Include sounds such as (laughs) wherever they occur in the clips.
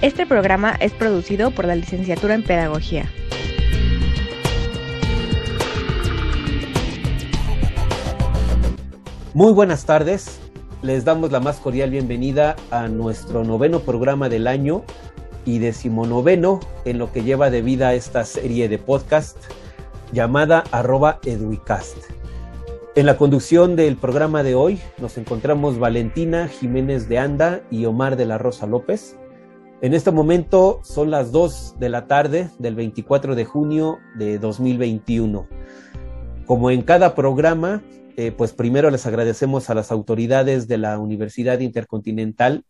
Este programa es producido por la Licenciatura en Pedagogía. Muy buenas tardes, les damos la más cordial bienvenida a nuestro noveno programa del año y decimonoveno en lo que lleva de vida esta serie de podcast llamada arroba eduicast. En la conducción del programa de hoy nos encontramos Valentina Jiménez de Anda y Omar de la Rosa López. En este momento son las 2 de la tarde del 24 de junio de 2021. Como en cada programa, eh, pues primero les agradecemos a las autoridades de la Universidad Intercontinental,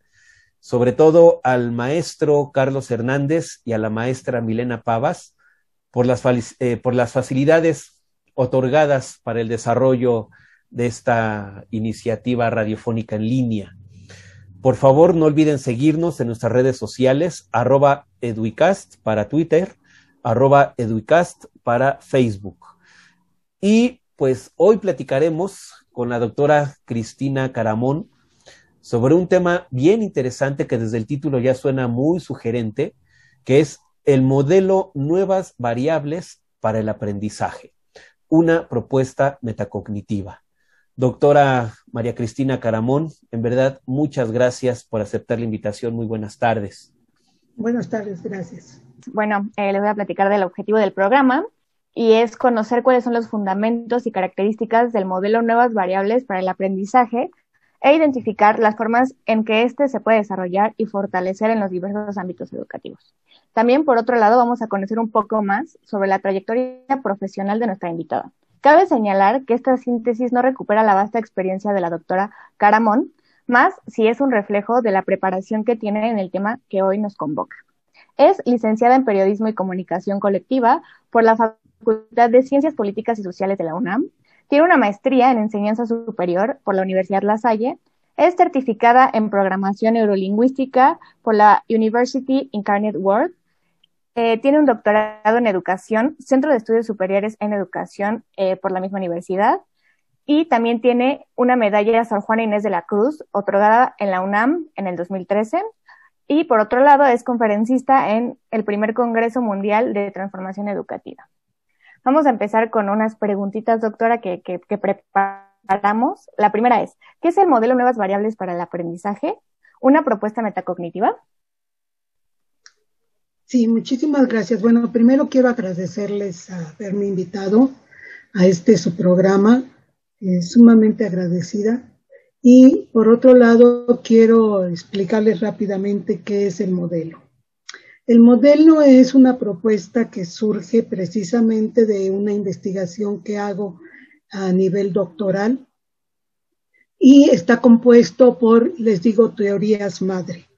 sobre todo al maestro Carlos Hernández y a la maestra Milena Pavas, por las, eh, por las facilidades otorgadas para el desarrollo de esta iniciativa radiofónica en línea. Por favor, no olviden seguirnos en nuestras redes sociales, arroba eduicast para Twitter, arroba eduicast para Facebook. Y pues hoy platicaremos con la doctora Cristina Caramón sobre un tema bien interesante que desde el título ya suena muy sugerente, que es el modelo Nuevas Variables para el Aprendizaje, una propuesta metacognitiva. Doctora María Cristina Caramón, en verdad, muchas gracias por aceptar la invitación. Muy buenas tardes. Buenas tardes, gracias. Bueno, eh, les voy a platicar del objetivo del programa y es conocer cuáles son los fundamentos y características del modelo Nuevas Variables para el Aprendizaje e identificar las formas en que éste se puede desarrollar y fortalecer en los diversos ámbitos educativos. También, por otro lado, vamos a conocer un poco más sobre la trayectoria profesional de nuestra invitada. Cabe señalar que esta síntesis no recupera la vasta experiencia de la doctora Caramón, más si es un reflejo de la preparación que tiene en el tema que hoy nos convoca. Es licenciada en Periodismo y Comunicación Colectiva por la Facultad de Ciencias Políticas y Sociales de la UNAM. Tiene una maestría en Enseñanza Superior por la Universidad La Salle. Es certificada en Programación Neurolingüística por la University Incarnate World eh, tiene un doctorado en educación, Centro de Estudios Superiores en Educación eh, por la misma universidad. Y también tiene una medalla Sor Juana Inés de la Cruz, otorgada en la UNAM en el 2013. Y por otro lado, es conferencista en el primer Congreso Mundial de Transformación Educativa. Vamos a empezar con unas preguntitas, doctora, que, que preparamos. La primera es, ¿qué es el modelo Nuevas Variables para el Aprendizaje? ¿Una propuesta metacognitiva? Sí, muchísimas gracias. Bueno, primero quiero agradecerles haberme invitado a este su programa, eh, sumamente agradecida. Y por otro lado, quiero explicarles rápidamente qué es el modelo. El modelo es una propuesta que surge precisamente de una investigación que hago a nivel doctoral y está compuesto por, les digo, teorías madre.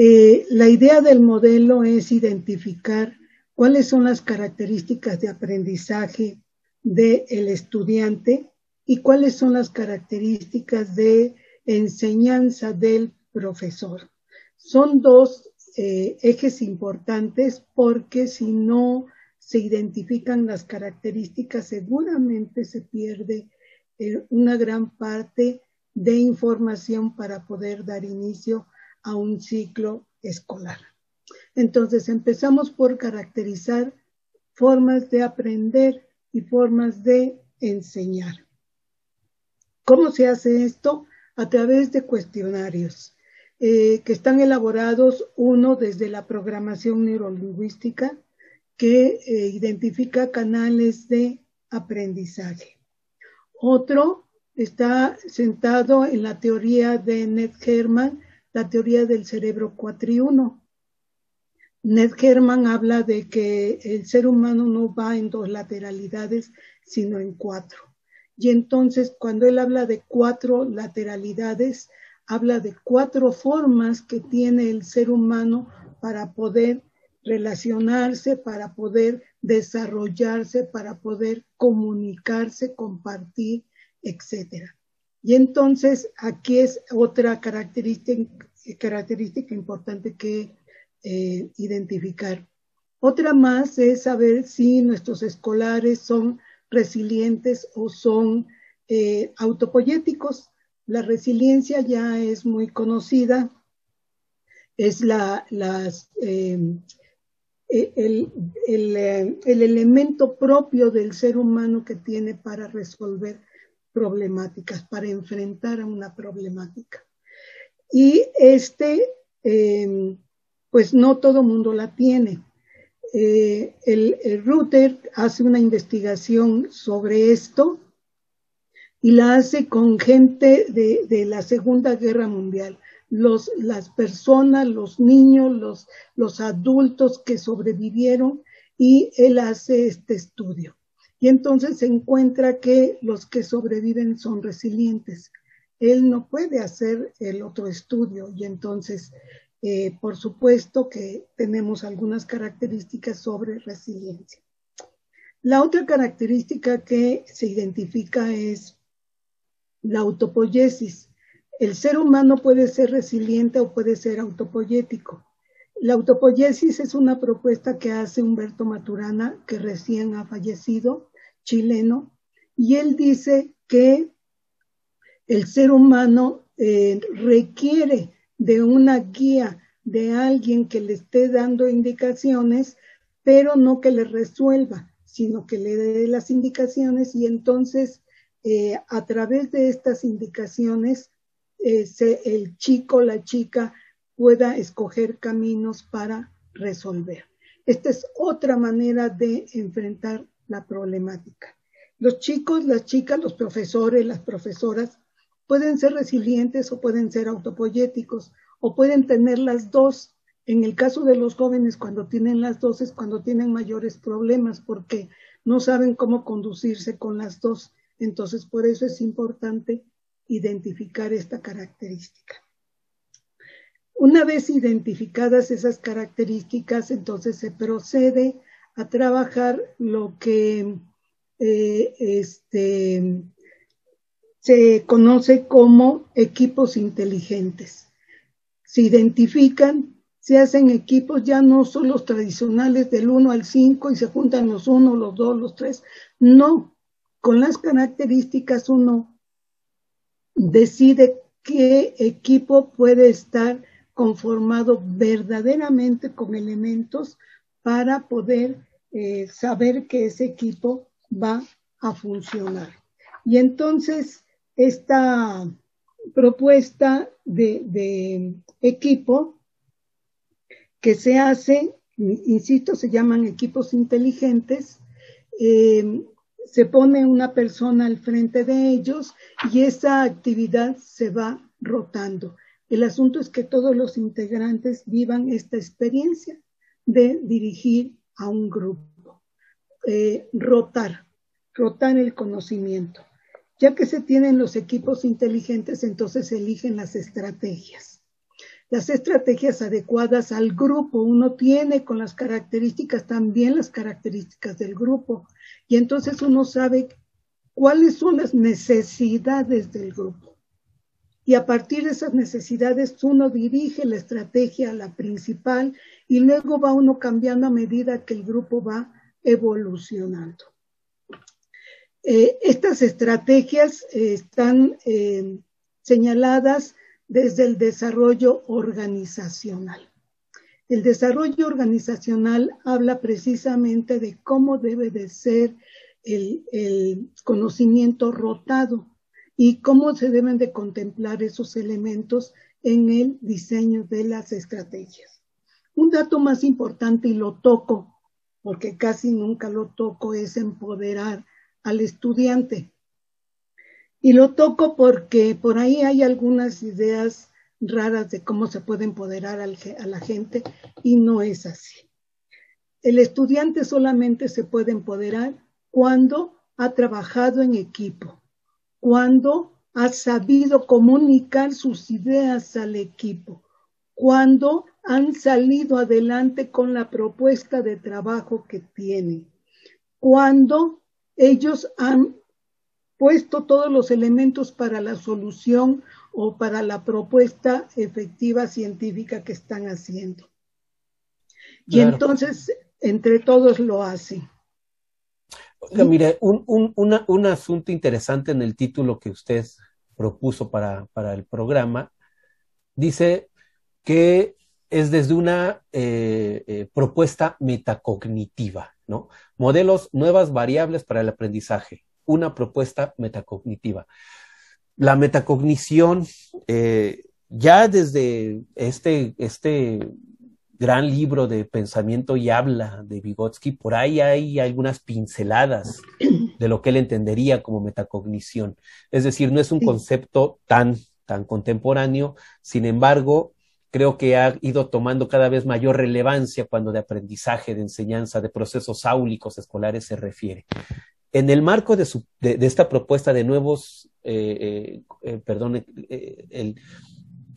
Eh, la idea del modelo es identificar cuáles son las características de aprendizaje del estudiante y cuáles son las características de enseñanza del profesor. Son dos eh, ejes importantes porque si no se identifican las características, seguramente se pierde eh, una gran parte de información para poder dar inicio a un ciclo escolar. Entonces empezamos por caracterizar formas de aprender y formas de enseñar. ¿Cómo se hace esto? A través de cuestionarios eh, que están elaborados, uno desde la programación neurolingüística, que eh, identifica canales de aprendizaje. Otro está sentado en la teoría de Ned Herman, la teoría del cerebro cuatriuno. Ned Herman habla de que el ser humano no va en dos lateralidades, sino en cuatro. Y entonces, cuando él habla de cuatro lateralidades, habla de cuatro formas que tiene el ser humano para poder relacionarse, para poder desarrollarse, para poder comunicarse, compartir, etcétera. Y entonces aquí es otra característica, importante que eh, identificar. Otra más es saber si nuestros escolares son resilientes o son eh, autopoyéticos. La resiliencia ya es muy conocida, es la, em, e, el, el, eh, el, elemento propio del ser humano que tiene para resolver problemáticas, para enfrentar a una problemática. Y este, eh, pues no todo mundo la tiene. Eh, el, el hace una investigación sobre esto y la hace con gente de, de la Segunda Guerra Mundial. Los, las personas, los niños, los, los adultos que sobrevivieron y él hace este estudio. Y entonces se encuentra que los que sobreviven son resilientes. Él no puede hacer el otro estudio y entonces, eh, por supuesto que tenemos algunas características sobre resiliencia. La otra característica que se identifica es la autopoiesis. El ser humano puede ser resiliente o puede ser autopoyético. La autopoiesis es una propuesta que hace Humberto Maturana, que recién ha fallecido, chileno, y él dice que el ser humano eh, requiere de una guía, de alguien que le esté dando indicaciones, pero no que le resuelva, sino que le dé las indicaciones y entonces eh, a través de estas indicaciones eh, el chico, la chica pueda escoger caminos para resolver. Esta es otra manera de enfrentar la problemática. Los chicos, las chicas, los profesores, las profesoras pueden ser resilientes o pueden ser autopoyéticos o pueden tener las dos. En el caso de los jóvenes, cuando tienen las dos es cuando tienen mayores problemas porque no saben cómo conducirse con las dos. Entonces, por eso es importante identificar esta característica. Una vez identificadas esas características, entonces se procede a trabajar lo que eh, este, se conoce como equipos inteligentes. Se identifican, se hacen equipos ya no son los tradicionales del 1 al 5 y se juntan los 1, los 2, los 3. No, con las características uno decide qué equipo puede estar conformado verdaderamente con elementos para poder eh, saber que ese equipo va a funcionar. Y entonces, esta propuesta de, de equipo que se hace, insisto, se llaman equipos inteligentes, eh, se pone una persona al frente de ellos y esa actividad se va rotando. El asunto es que todos los integrantes vivan esta experiencia de dirigir a un grupo, eh, rotar, rotar el conocimiento. Ya que se tienen los equipos inteligentes, entonces se eligen las estrategias. Las estrategias adecuadas al grupo. Uno tiene con las características también las características del grupo. Y entonces uno sabe cuáles son las necesidades del grupo y a partir de esas necesidades uno dirige la estrategia, la principal, y luego va uno cambiando a medida que el grupo va evolucionando. Eh, estas estrategias eh, están eh, señaladas desde el desarrollo organizacional. El desarrollo organizacional habla precisamente de cómo debe de ser el conocimiento rotado y cómo se deben de contemplar esos elementos en el diseño de las estrategias. Un dato más importante, y lo toco, porque casi nunca lo toco, es empoderar al estudiante. Y lo toco porque por ahí hay algunas ideas raras de cómo se puede empoderar a la gente y no es así. El estudiante solamente se puede empoderar cuando ha trabajado en equipo, cuando ha sabido comunicar sus ideas al equipo, cuando han salido adelante con la propuesta de trabajo que tienen. Cuando ellos han puesto todos los elementos para la solución o para la propuesta efectiva científica que están haciendo. Y entonces, entre todos lo hacen. Mire, un, asunto interesante en el título que usted propuso para, para el programa, dice que es desde una eh, eh, propuesta metacognitiva, ¿no? Modelos, nuevas variables para el aprendizaje, una propuesta metacognitiva. La metacognición, eh, ya desde este, este gran libro de pensamiento y habla de Vygotsky, por ahí hay algunas pinceladas de lo que él entendería como metacognición. Es decir, no es un concepto tan, tan contemporáneo, sin embargo, creo que ha ido tomando cada vez mayor relevancia cuando de aprendizaje, de enseñanza, de procesos áulicos escolares se refiere. En el marco de, su, de, esta propuesta de nuevos, eh, eh, eh perdón, eh, el,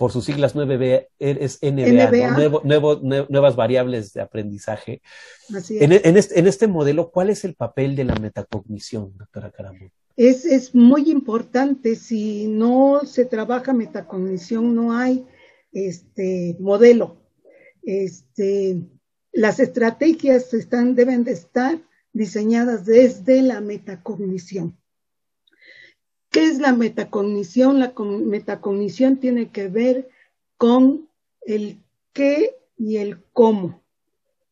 por sus siglas 9B, es NBA, nuevas variables de aprendizaje. En, en, este, en, este, modelo, ¿cuál es el papel de la metacognición, doctora Caramón? Es, es muy importante. Si no se trabaja metacognición, no hay este modelo. Este, las estrategias están, deben de estar diseñadas desde la metacognición. ¿Qué es la metacognición? La metacognición tiene que ver con el qué y el cómo,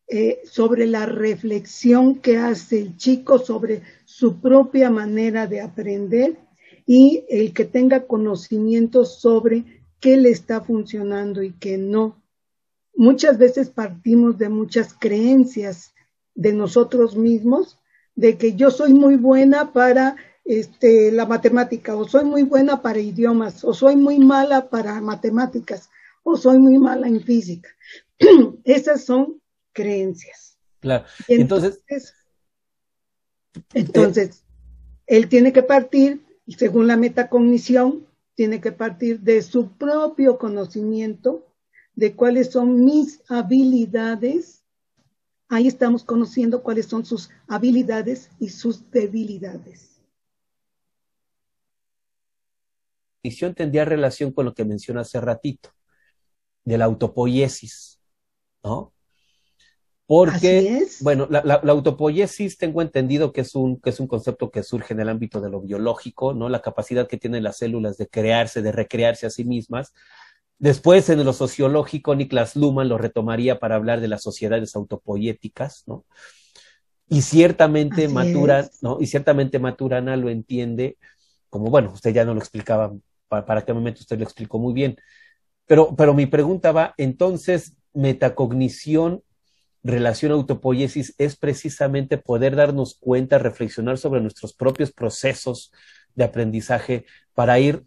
eh, sobre la reflexión que hace el chico sobre su propia manera de aprender y el que tenga conocimiento sobre qué le está funcionando y qué no. Muchas veces partimos de muchas creencias de nosotros mismos, de que yo soy muy buena para este, la matemática, o soy muy buena para idiomas, o soy muy mala para matemáticas, o soy muy mala en física. (clears throat) Esas son creencias. Claro. Entonces, entonces, él tiene que partir, según la metacognición, tiene que partir de su propio conocimiento de cuáles son mis habilidades. Ahí estamos conociendo cuáles son sus habilidades y sus debilidades. La tendría relación con lo que mencioné hace ratito, de la autopoiesis, ¿no? Porque, bueno, la, la, autopoiesis tengo entendido que es, un, que es un concepto que surge en el ámbito de lo biológico, ¿no? La capacidad que tienen las células de crearse, de recrearse a sí mismas. Después, en lo sociológico, Niklas Luhmann lo retomaría para hablar de las sociedades autopoiéticas, ¿no? Y ciertamente Maturana, ¿no? Y ciertamente Maturana lo entiende como, bueno, usted ya no lo explicaba, para, para qué momento usted lo explicó muy bien. Pero, pero mi pregunta va, entonces, metacognición relación autopoiesis es precisamente poder darnos cuenta, reflexionar sobre nuestros propios procesos de aprendizaje para ir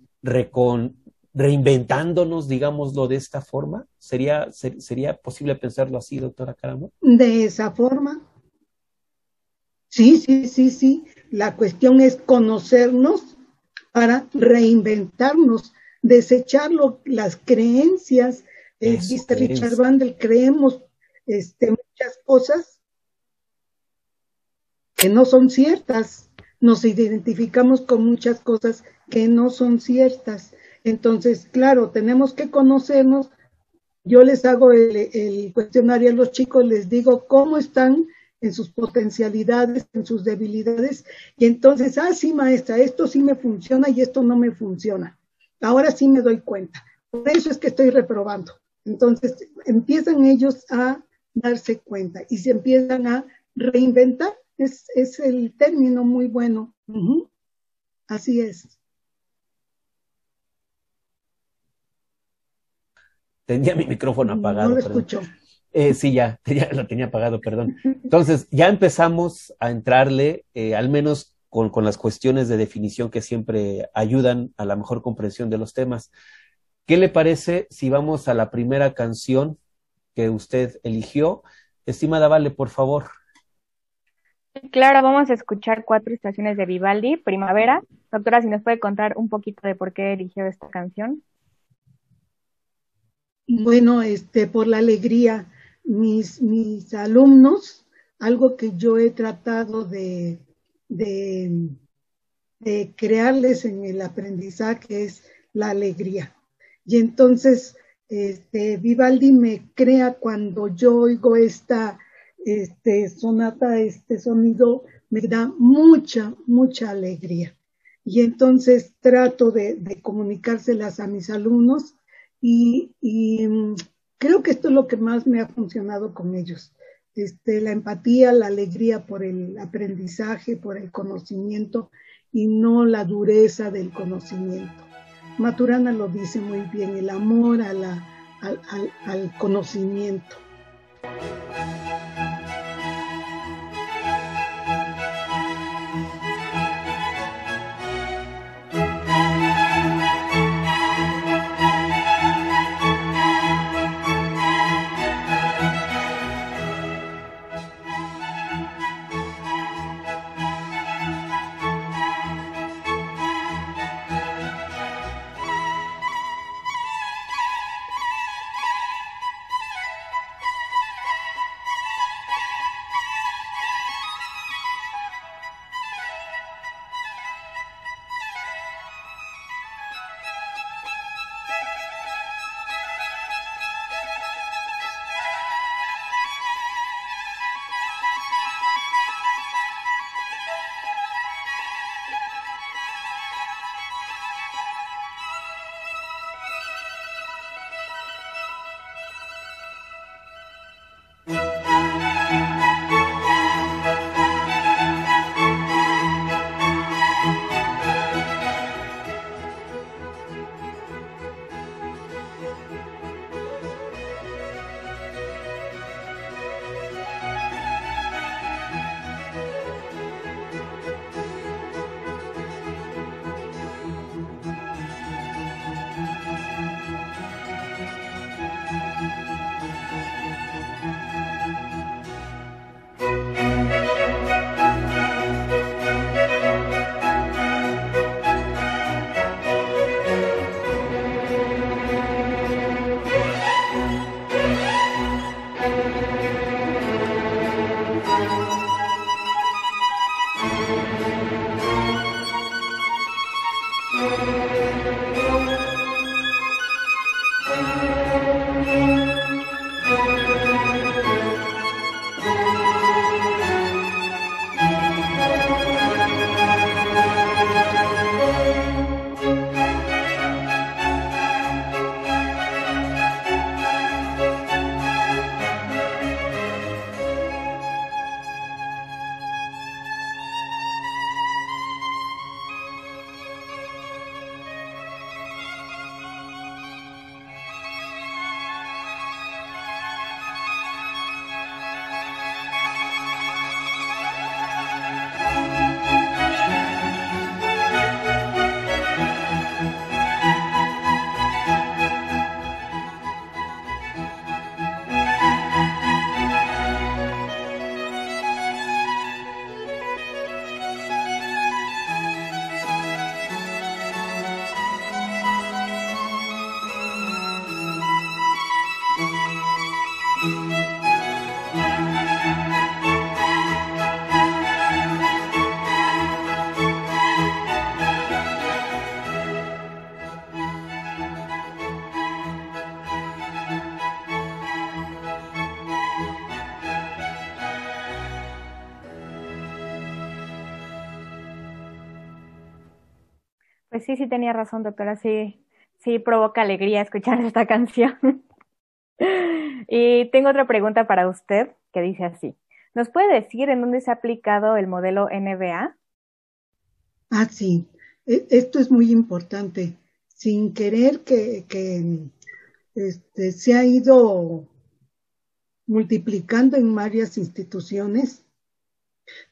reinventándonos, digámoslo de esta forma. ¿Sería, ¿Sería posible pensarlo así, doctora Caramo? De esa forma. Sí, sí, sí, sí. La cuestión es conocernos para reinventarnos, desechar las creencias. Eh, dice Richard Bandel, creemos este, muchas cosas que no son ciertas. Nos identificamos con muchas cosas que no son ciertas. Entonces, claro, tenemos que conocernos. Yo les hago el, cuestionario a los chicos, les digo cómo están en sus potencialidades, en sus debilidades, y entonces, ah, sí, maestra, esto sí me funciona y esto no me funciona. Ahora sí me doy cuenta. Por eso es que estoy reprobando. Entonces, empiezan ellos a darse cuenta y se empiezan a reinventar. Es, es el término muy bueno. Así es. Tenía mi micrófono apagado. No lo escucho. Eh, sí, ya, (laughs) ya, lo tenía apagado, perdón. Entonces, ya empezamos a entrarle, eh, al menos con, con, las cuestiones de definición que siempre ayudan a la mejor comprensión de los temas. ¿Qué le parece si vamos a la primera canción que usted eligió. Estimada Vale, por favor. Claro, vamos a escuchar cuatro estaciones de Vivaldi, Primavera. Doctora, si nos puede contar un poquito de por qué eligió esta canción. bueno, este, por la alegría, mis, mis alumnos, algo que yo he tratado de, de, crearles en el aprendizaje es la alegría. Y entonces, este, Vivaldi me crea cuando yo oigo esta este, sonata, este sonido, me da mucha, mucha alegría. Y entonces trato de, comunicárselas a mis alumnos y, creo que esto es lo que más me ha funcionado con ellos. Este, la empatía, la alegría por el aprendizaje, por el conocimiento y no la dureza del conocimiento. Maturana lo dice muy bien, el amor al conocimiento. Sí, sí tenía razón, doctora, sí, sí provoca alegría escuchar (laughs) esta canción. y tengo otra pregunta para usted que dice así. ¿Nos puede decir en dónde se ha aplicado el modelo NBA? Ah, sí. E, esto es muy importante. Sin querer que, que este, se ha ido multiplicando en varias instituciones.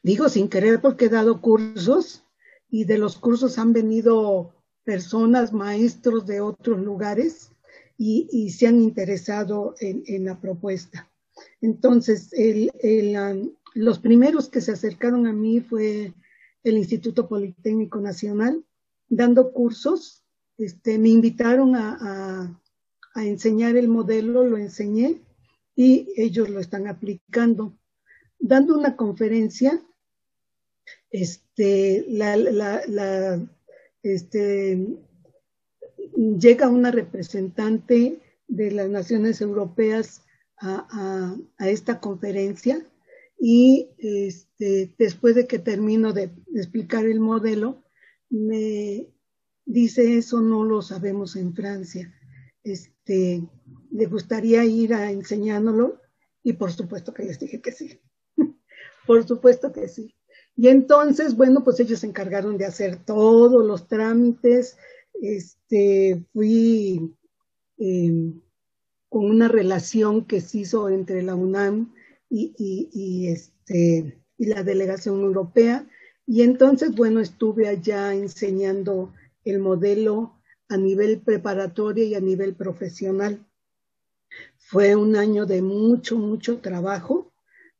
Digo sin querer porque he dado cursos y de los cursos han venido personas, maestros de otros lugares y, y se han interesado en, en, la propuesta. Entonces, el, el, um, los primeros que se acercaron a mí fue el Instituto Politécnico Nacional, dando cursos. Este, me invitaron a, a, a enseñar el modelo, lo enseñé y ellos lo están aplicando. Dando una conferencia, este, la, la, este, llega una representante de las naciones europeas a, a, esta conferencia y este, después de que termino de, explicar el modelo, me dice eso no lo sabemos en Francia. Este, le gustaría ir a enseñándolo y por supuesto que les dije que sí. (laughs) por supuesto que sí. Y entonces, bueno, pues ellos se encargaron de hacer todos los trámites. Este, fui em, con una relación que se hizo entre la UNAM y, este, y la delegación europea. Y entonces, bueno, estuve allá enseñando el modelo a nivel preparatorio y a nivel profesional. Fue un año de mucho, mucho trabajo,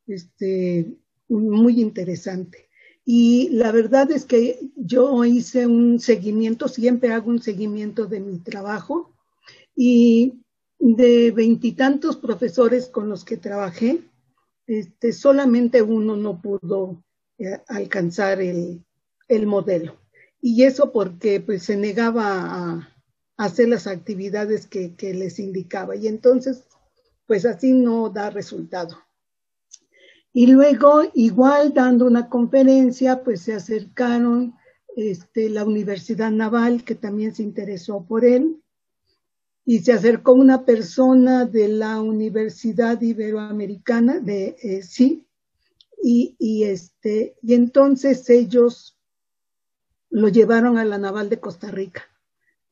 este, muy interesante. Y la verdad es que yo hice un seguimiento, siempre hago un seguimiento de mi trabajo y de veintitantos profesores con los que trabajé, este, solamente uno no pudo eh, alcanzar el, el, modelo. Y eso porque pues, se negaba a, hacer las actividades que, que les indicaba. Y entonces, pues así no da resultado. Y luego, igual dando una conferencia, pues se acercaron este, la Universidad Naval, que también se interesó por él, y se acercó una persona de la Universidad Iberoamericana, de eh, sí, y, y, este, y entonces ellos lo llevaron a la Naval de Costa Rica.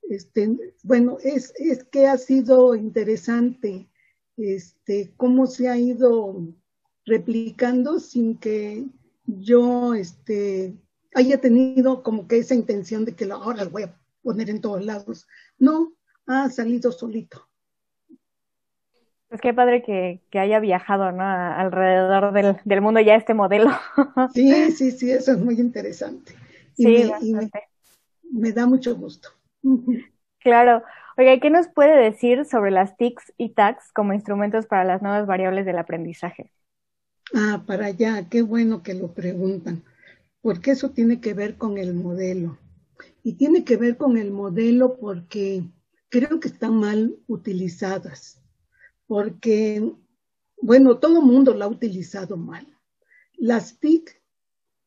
Este, bueno, es, es que ha sido interesante este, cómo se ha ido replicando sin que yo este, haya tenido como que esa intención de que ahora lo voy a poner en todos lados. No, ha salido solito. Pues qué padre que, haya viajado ¿no? alrededor del, mundo ya este modelo. (laughs) Sí, sí, sí, eso es muy interesante. sí, me, da mucho gusto. (laughs) Claro. Oiga, ¿qué nos puede decir sobre las TICs y TACs como instrumentos para las nuevas variables del aprendizaje? Ah, para allá, qué bueno que lo preguntan, porque eso tiene que ver con el modelo. Y tiene que ver con el modelo porque creo que están mal utilizadas, porque, bueno, todo el mundo la ha utilizado mal. Las TIC,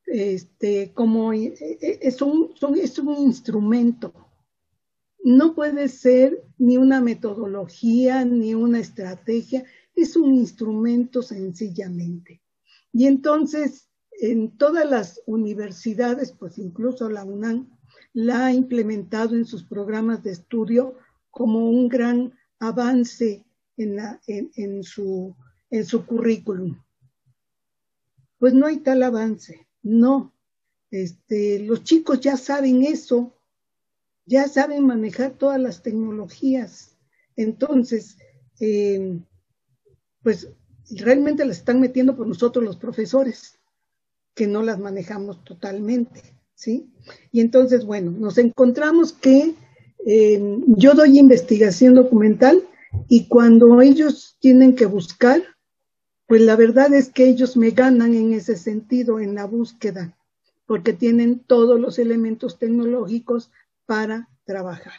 este, como eh, eh, es un, son, es un instrumento, no puede ser ni una metodología, ni una estrategia, es un instrumento sencillamente. Y entonces, en todas las universidades, pues incluso la UNAM, la ha implementado en sus programas de estudio como un gran avance en, la, en, su, en su currículum. Pues no hay tal avance, no. Este, los chicos ya saben eso, ya saben manejar todas las tecnologías. Entonces, eh, pues realmente las están metiendo por nosotros los profesores, que no las manejamos totalmente, ¿sí? Y entonces, bueno, nos encontramos que yo doy investigación documental y cuando ellos tienen que buscar, pues la verdad es que ellos me ganan en ese sentido, en la búsqueda, porque tienen todos los elementos tecnológicos para trabajar.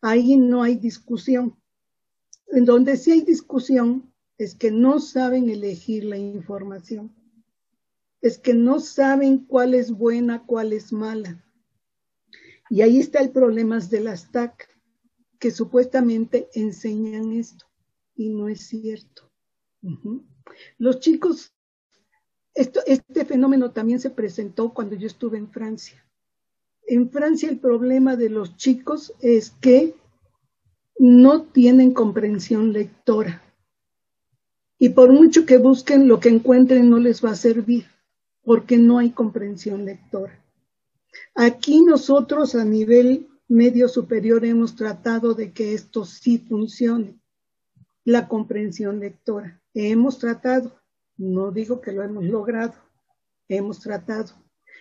Ahí no hay discusión. En donde sí hay discusión es que no saben elegir la información. Es que no saben cuál es buena, cuál es mala. Y ahí está el problema de las TAC, que supuestamente enseñan esto, y no es cierto. Los chicos, esto, este fenómeno también se presentó cuando yo estuve en Francia. En Francia el problema de los chicos es que no tienen comprensión lectora. Y por mucho que busquen, lo que encuentren no les va a servir, porque no hay comprensión lectora. Aquí nosotros a nivel medio superior hemos tratado de que esto sí funcione, la comprensión lectora. Hemos tratado, no digo que lo hemos logrado, hemos tratado.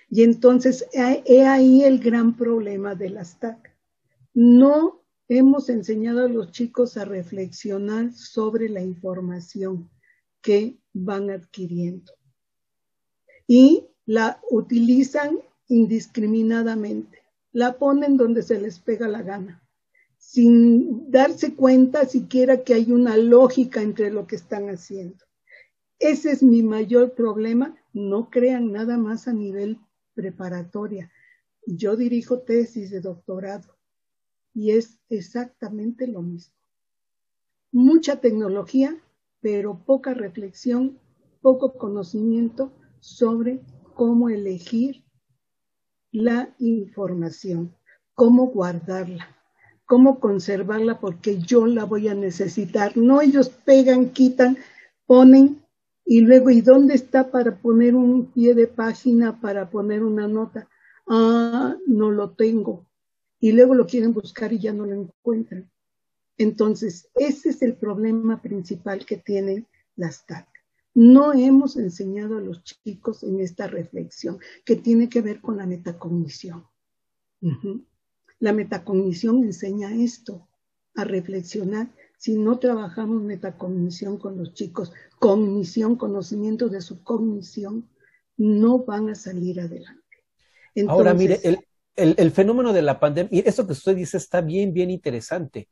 Y entonces he ahí el gran problema de las TAC. No hemos enseñado a los chicos a reflexionar sobre la información que van adquiriendo y la utilizan indiscriminadamente, la ponen donde se les pega la gana, sin darse cuenta siquiera que hay una lógica entre lo que están haciendo. Ese es mi mayor problema. No crean nada más a nivel preparatoria. Yo dirijo tesis de doctorado y es exactamente lo mismo. Mucha tecnología, pero poca reflexión, poco conocimiento sobre cómo elegir la información, cómo guardarla, cómo conservarla porque yo la voy a necesitar. No ellos pegan, quitan, ponen y luego, ¿y dónde está para poner un pie de página, para poner una nota? Ah, no lo tengo y luego lo quieren buscar y ya no lo encuentran. Entonces, ese es el problema principal que tienen las TAC. No hemos enseñado a los chicos en esta reflexión que tiene que ver con la metacognición. La metacognición enseña esto, a reflexionar. Si no trabajamos metacognición con los chicos, cognición, conocimiento de su cognición, no van a salir adelante. Ahora, mire, el, el, fenómeno de la pandemia, y eso que usted dice está bien, bien interesante,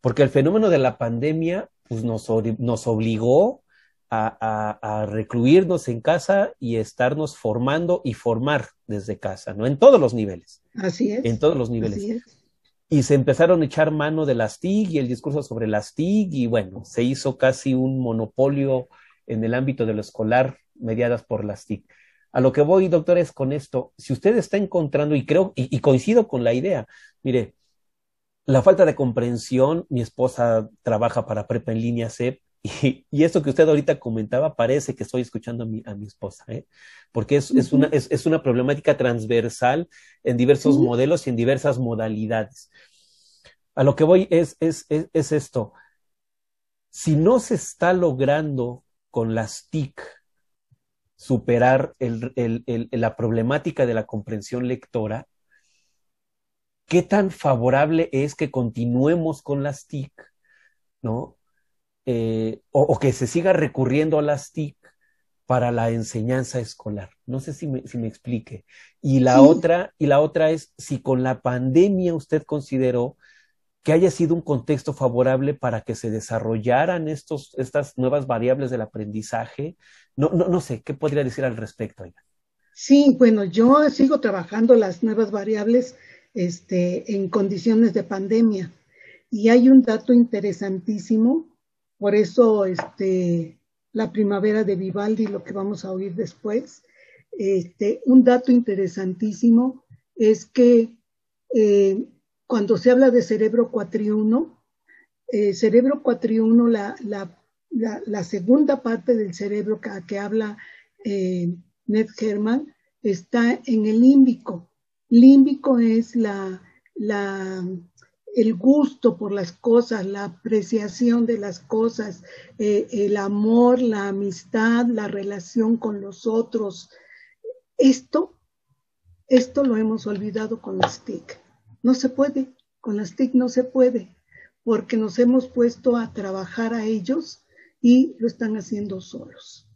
porque el fenómeno de la pandemia pues, nos, nos obligó a, a, recluirnos en casa y estarnos formando y formar desde casa, ¿no? En todos los niveles. Así es. En todos los niveles. Y se empezaron a echar mano de las TIC y el discurso sobre las TIC, y bueno, se hizo casi un monopolio en el ámbito de lo escolar mediadas por las TIC. A lo que voy, doctor, es con esto. Si usted está encontrando, y creo, y, coincido con la idea, mire, la falta de comprensión, mi esposa trabaja para Prepa en línea CEP, (laughs) y, y, esto que usted ahorita comentaba parece que estoy escuchando a mi, a mi esposa, ¿eh? porque es, es, una, es, es, una problemática transversal en diversos modelos y en diversas modalidades. A lo que voy es, es, es, esto. Si no se está logrando con las TIC superar la problemática de la comprensión lectora, ¿qué tan favorable es que continuemos con las TIC, ¿no? Eh, o, que se siga recurriendo a las TIC para la enseñanza escolar. No sé si me, si me explique. Y la otra, y la otra es si con la pandemia usted consideró que haya sido un contexto favorable para que se desarrollaran estos, estas nuevas variables del aprendizaje. No, no, no sé, ¿qué podría decir al respecto? Sí, bueno, yo sigo trabajando las nuevas variables este, en condiciones de pandemia. Y hay un dato interesantísimo, por eso este, la primavera de Vivaldi, lo que vamos a oír después, este, un dato interesantísimo es que eh, cuando se habla de cerebro cuatriuno, eh, cerebro cuatriuno, la, la, segunda parte del cerebro que, que habla eh, Ned Herman, está en el límbico. Límbico es el gusto por las cosas, la apreciación de las cosas, eh, el amor, la amistad, la relación con los otros. Esto, esto lo hemos olvidado con las TIC. No se puede, con las TIC no se puede, porque nos hemos puesto a trabajar a ellos y lo están haciendo solos.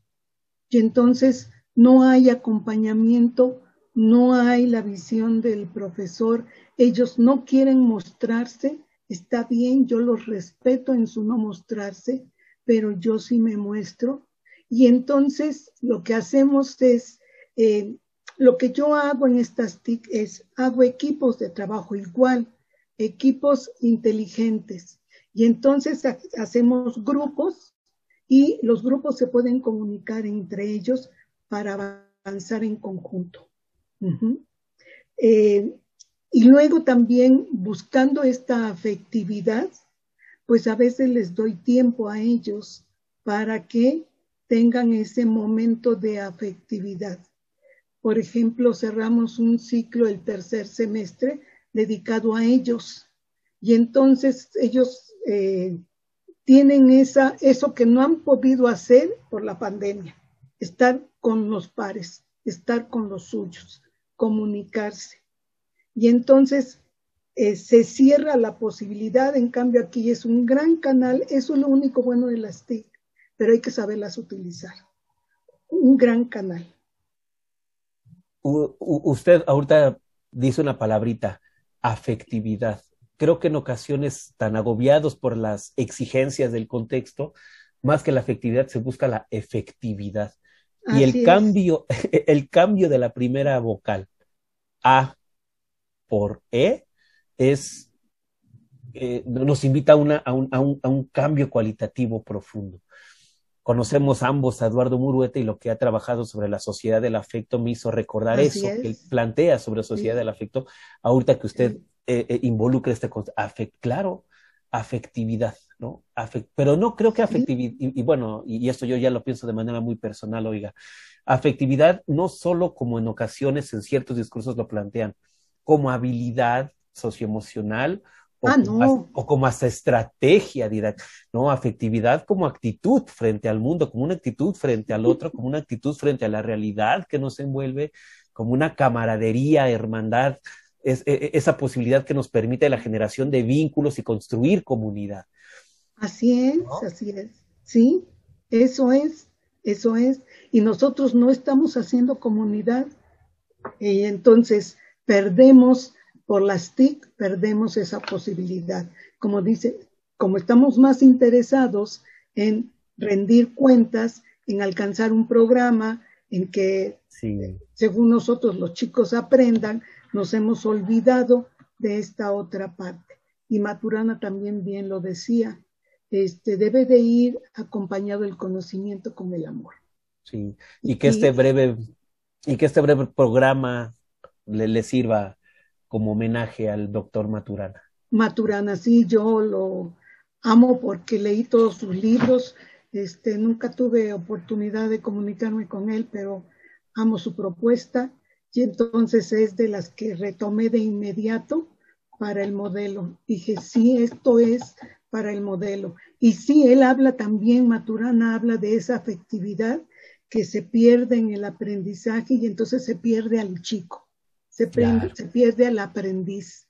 Y entonces no hay acompañamiento, no hay la visión del profesor, ellos no quieren mostrarse, está bien, yo los respeto en su no mostrarse, pero yo sí me muestro. Y entonces lo que hacemos es eh, lo que yo hago en estas TIC es, hago equipos de trabajo igual, equipos inteligentes. Y entonces hacemos grupos y los grupos se pueden comunicar entre ellos para avanzar en conjunto. Eh, y luego también buscando esta afectividad, pues a veces les doy tiempo a ellos para que tengan ese momento de afectividad. Por ejemplo, cerramos un ciclo el tercer semestre dedicado a ellos y entonces ellos eh, tienen esa, eso que no han podido hacer por la pandemia, estar con los pares, estar con los suyos, comunicarse. Y entonces eh, se cierra la posibilidad, en cambio aquí es un gran canal, eso es lo único bueno de las TIC, pero hay que saberlas utilizar. Un gran canal. Usted ahorita dice una palabrita, afectividad. Creo que en ocasiones tan agobiados por las exigencias del contexto, más que la afectividad se busca la efectividad. y el cambio, (laughs) el cambio de la primera vocal A por E es eh, nos invita a, una, a, un, a, un, a, un, cambio cualitativo profundo. Conocemos ambos a Eduardo Muruete y lo que ha trabajado sobre la sociedad del afecto me hizo recordar Así eso, es. que él plantea sobre la sociedad sí. del afecto, ahorita que usted eh, eh, involucre este afect, claro, afectividad, ¿no? Afect, pero no creo que afectividad, y, y, bueno, y, y, esto yo ya lo pienso de manera muy personal, oiga, afectividad no solo como en ocasiones en ciertos discursos lo plantean, como habilidad socioemocional o, ah, como, no. o como hasta estrategia, ¿no? Afectividad como actitud frente al mundo, como una actitud frente al otro, como una actitud frente a la realidad que nos envuelve, como una camaradería, hermandad, es, es, esa posibilidad que nos permite la generación de vínculos y construir comunidad. Así es, ¿no? así es. Sí, eso es, eso es. Y nosotros no estamos haciendo comunidad. Y entonces perdemos por las TIC perdemos esa posibilidad. Como dice, como estamos más interesados en rendir cuentas, en alcanzar un programa, en que sí. según nosotros los chicos aprendan, nos hemos olvidado de esta otra parte. Y Maturana también bien lo decía, este debe de ir acompañado el conocimiento con el amor. Sí, y que este breve y que este breve programa le, le sirva como homenaje al doctor Maturana. Maturana, sí, yo lo amo porque leí todos sus libros. Este, nunca tuve oportunidad de comunicarme con él, pero amo su propuesta y entonces es de las que retomé de inmediato para el modelo. Dije, sí, esto es para el modelo. Y sí, él habla también, Maturana habla de esa afectividad que se pierde en el aprendizaje y entonces se pierde al chico se, prende, claro. se pierde al aprendiz.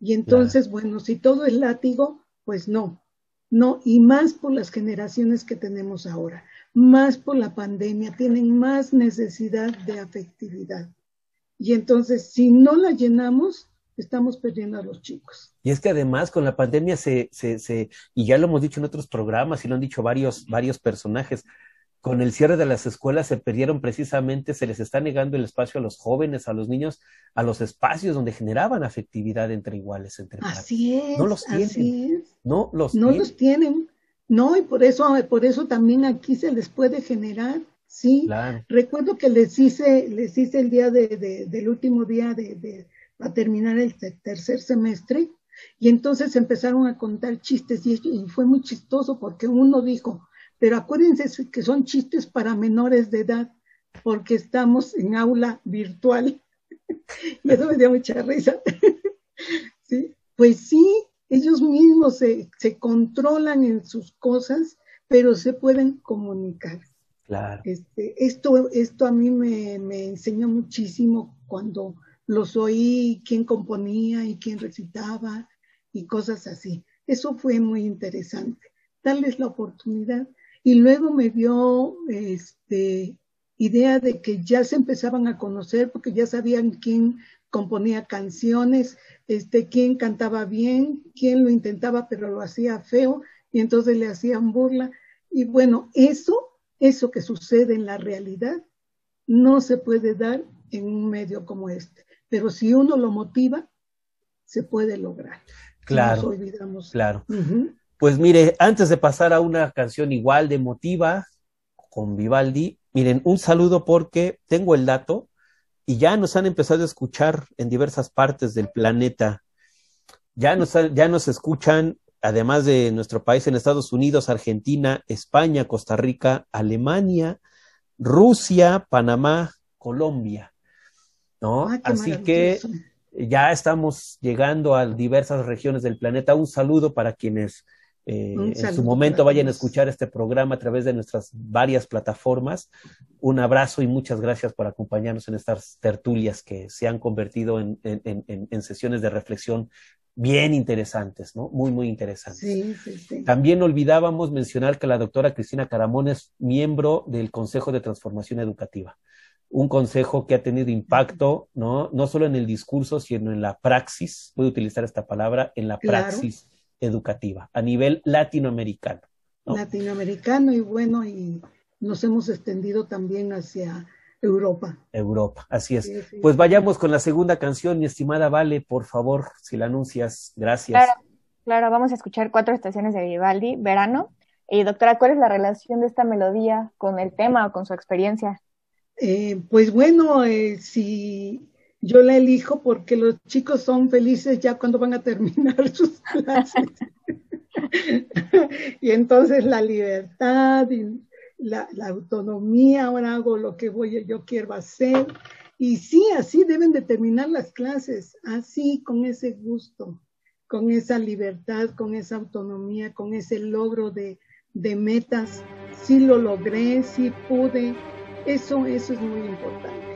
Y entonces, claro. bueno, si todo es látigo, pues no, no, y más por las generaciones que tenemos ahora, más por la pandemia, tienen más necesidad de afectividad. Y entonces, si no la llenamos, estamos perdiendo a los chicos. Y es que además con la pandemia se, se, se, y ya lo hemos dicho en otros programas y lo han dicho varios, varios personajes, con el cierre de las escuelas se perdieron precisamente, se les está negando el espacio a los jóvenes, a los niños, a los espacios donde generaban afectividad entre iguales. Entre así es. No los tienen. No los no tienen. los tienen. No, y por eso, por eso también aquí se les puede generar. Sí. Claro. Recuerdo que les hice, les hice el día de, de, del último día de, de, a terminar el tercer semestre, y entonces empezaron a contar chistes, y, y fue muy chistoso porque uno dijo, pero acuérdense que son chistes para menores de edad, porque estamos en aula virtual. (laughs) y eso me dio mucha risa. (laughs) ¿Sí? Pues sí, ellos mismos se, se, controlan en sus cosas, pero se pueden comunicar. Claro. Este, esto, esto a mí me, me enseñó muchísimo cuando los oí, quién componía y quién recitaba y cosas así. Eso fue muy interesante. Darles la oportunidad y luego me dio este, idea de que ya se empezaban a conocer porque ya sabían quién componía canciones, este, quién cantaba bien, quién lo intentaba pero lo hacía feo y entonces le hacían burla. Y bueno, eso, eso que sucede en la realidad, no se puede dar en un medio como este. Pero si uno lo motiva, se puede lograr. Claro. Nos olvidamos. Claro. Uh -huh. Pues mire, antes de pasar a una canción igual de emotiva con Vivaldi, miren, un saludo porque tengo el dato y ya nos han empezado a escuchar en diversas partes del planeta. Ya nos, ya nos escuchan, además de nuestro país, en Estados Unidos, Argentina, España, Costa Rica, Alemania, Rusia, Panamá, Colombia. ¿No? Ah, Así que ya estamos llegando a diversas regiones del planeta. Un saludo para quienes eh, en su momento vayan a escuchar este programa a través de nuestras varias plataformas. Un abrazo y muchas gracias por acompañarnos en estas tertulias que se han convertido en, en, en, en sesiones de reflexión bien interesantes, ¿no? Muy, muy interesantes. Sí, sí, sí. También olvidábamos mencionar que la doctora Cristina Caramón es miembro del Consejo de Transformación Educativa, un consejo que ha tenido impacto, ¿no? No solo en el discurso, sino en la praxis, puedo utilizar esta palabra, en la praxis educativa a nivel latinoamericano. Latinoamericano y bueno, y nos hemos extendido también hacia Europa. Europa, así es. Pues vayamos con la segunda canción, mi estimada Vale, por favor, si la anuncias. Gracias. Claro, claro, vamos a escuchar cuatro estaciones de Vivaldi, verano. Y doctora, ¿cuál es la relación de esta melodía con el tema o con su experiencia? Eh, pues bueno, eh, si yo la elijo porque los chicos son felices ya cuando van a terminar (laughs) sus clases. y entonces la libertad y la, autonomía, ahora hago lo que voy, yo quiero hacer. Y sí, así deben de terminar las clases, así, con ese gusto, con esa libertad, con esa autonomía, con ese logro de, metas. Sí lo logré, sí pude. Eso, eso es muy importante.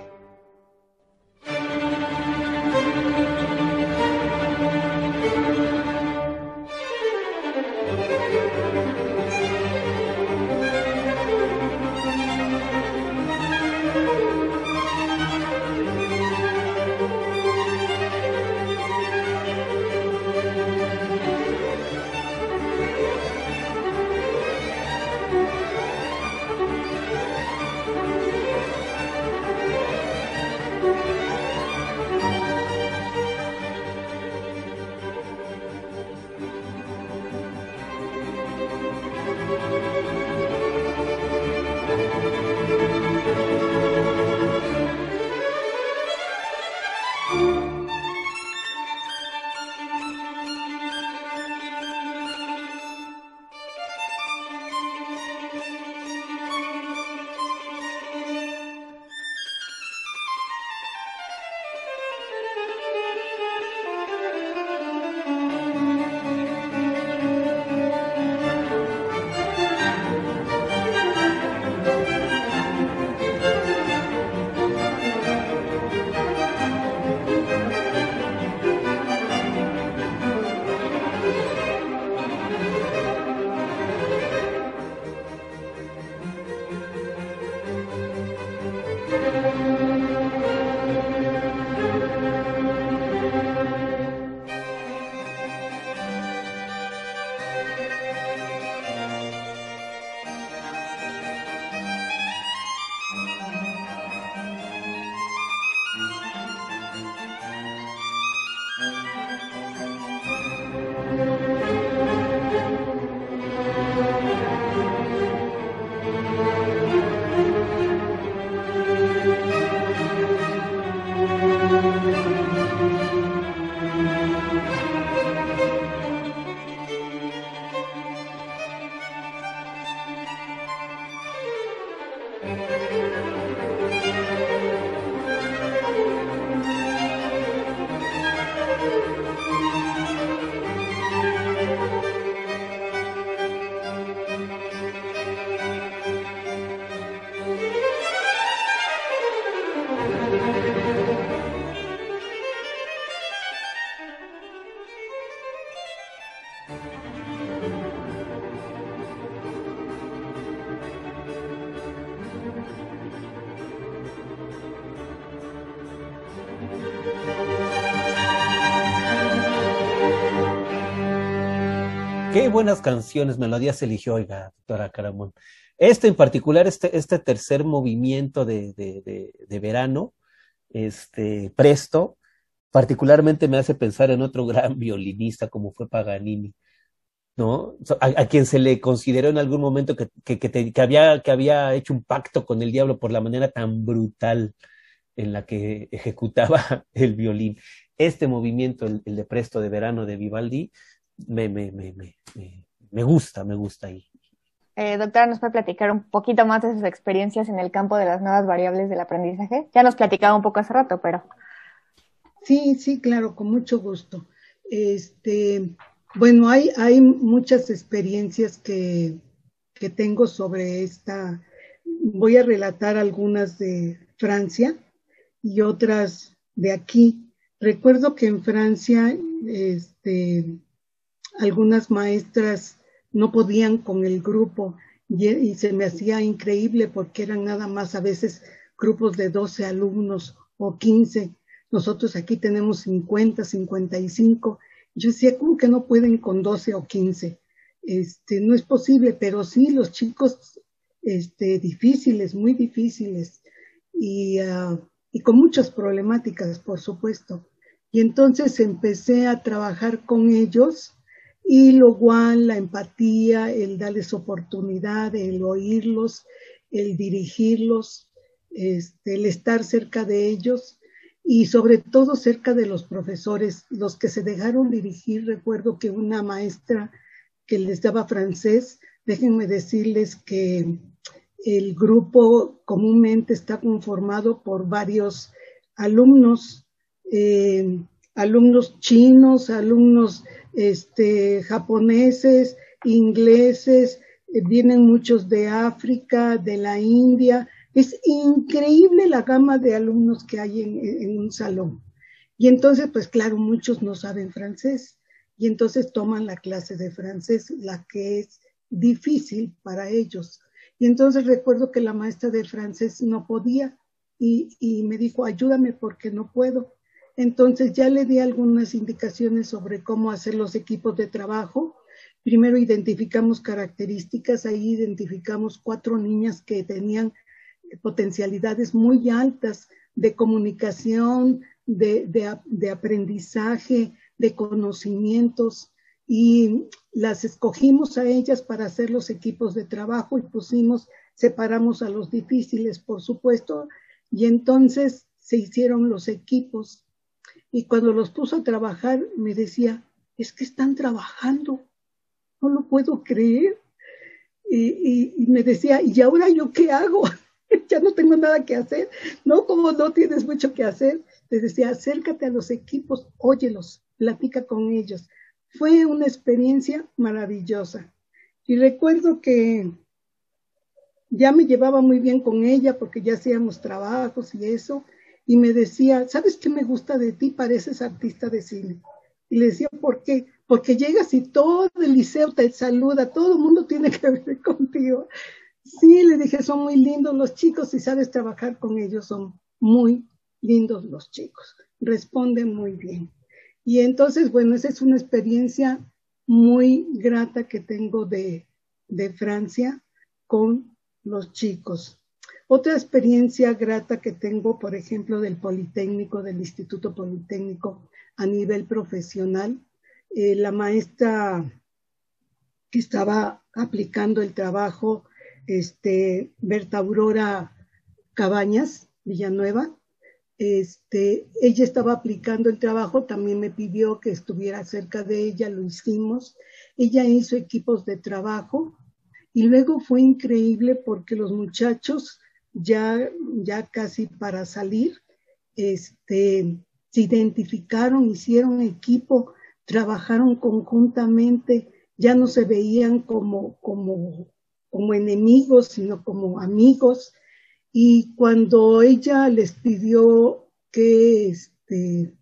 Qué buenas canciones, melodías eligió, oiga, doctora Caramón. Este en particular, este, este tercer movimiento de, de, de, verano, este, presto, particularmente me hace pensar en otro gran (laughs) violinista como fue Paganini, ¿no? A, quien se le consideró en algún momento que, que, que, había, que había hecho un pacto con el diablo por la manera tan brutal en la que ejecutaba (laughs) el violín. Este movimiento, el, el de presto de verano de Vivaldi, me, me, me, me, gusta, me gusta ahí. Eh, doctora, ¿nos puede platicar un poquito más de sus experiencias en el campo de las nuevas variables del aprendizaje? Ya nos platicaba un poco hace rato, pero. Sí, sí, claro, con mucho gusto. Este, bueno, hay, hay muchas experiencias que, que tengo sobre esta. Voy a relatar algunas de Francia y otras de aquí, recuerdo que en Francia, este, algunas maestras no podían con el grupo y, se me hacía increíble porque eran nada más a veces grupos de 12 alumnos o 15. Nosotros aquí tenemos 50, 55. Yo decía, ¿cómo que no pueden con 12 o 15? Este, no es posible, pero sí, los chicos este, difíciles, muy difíciles y, ah, y con muchas problemáticas, por supuesto. Y entonces empecé a trabajar con ellos y lo cual la empatía, el darles oportunidad, el oírlos, el dirigirlos, este, el estar cerca de ellos y sobre todo cerca de los profesores, los que se dejaron dirigir. Recuerdo que una maestra que les daba francés, déjenme decirles que el grupo comúnmente está conformado por varios alumnos, eh, alumnos chinos, alumnos este, japoneses, ingleses, eh, vienen muchos de África, de la India. Es increíble la gama de alumnos que hay en, en un salón. Y entonces, pues claro, muchos no saben francés y entonces toman la clase de francés, la que es difícil para ellos. Y entonces recuerdo que la maestra de francés no podía y, y me dijo, ayúdame porque no puedo. Entonces ya le di algunas indicaciones sobre cómo hacer los equipos de trabajo. Primero identificamos características, ahí identificamos cuatro niñas que tenían potencialidades muy altas de comunicación, de, de, aprendizaje, de conocimientos y las escogimos a ellas para hacer los equipos de trabajo y pusimos, separamos a los difíciles, por supuesto, y entonces se hicieron los equipos y cuando los puso a trabajar, me decía, es que están trabajando, no lo puedo creer. Y, me decía, ¿y ahora yo qué hago? (laughs) ya no tengo nada que hacer. No, como no tienes mucho que hacer. Le decía, acércate a los equipos, óyelos, platica con ellos. Fue una experiencia maravillosa. Y recuerdo que ya me llevaba muy bien con ella porque ya hacíamos trabajos y eso y me decía, ¿sabes qué me gusta de ti? Pareces artista de cine. Y le decía, ¿por qué? Porque llegas y todo el liceo te saluda, todo el mundo tiene que (laughs) ver contigo. Sí, le dije, son muy lindos los chicos y sabes trabajar con ellos, son muy lindos los chicos, responden muy bien. Y entonces, bueno, esa es una experiencia muy grata que tengo de, de Francia con los chicos. Otra experiencia grata que tengo, por ejemplo, del Politécnico, del Instituto Politécnico a nivel profesional, eh, la maestra que estaba aplicando el trabajo, este, Berta Aurora Cabañas, Villanueva, este, ella estaba aplicando el trabajo, también me pidió que estuviera cerca de ella, lo hicimos. Ella hizo equipos de trabajo y luego fue increíble porque los muchachos ya, ya casi para salir, este, se identificaron, hicieron equipo, trabajaron conjuntamente, ya no se veían como, como, como enemigos, sino como amigos. Y cuando ella les pidió que, este,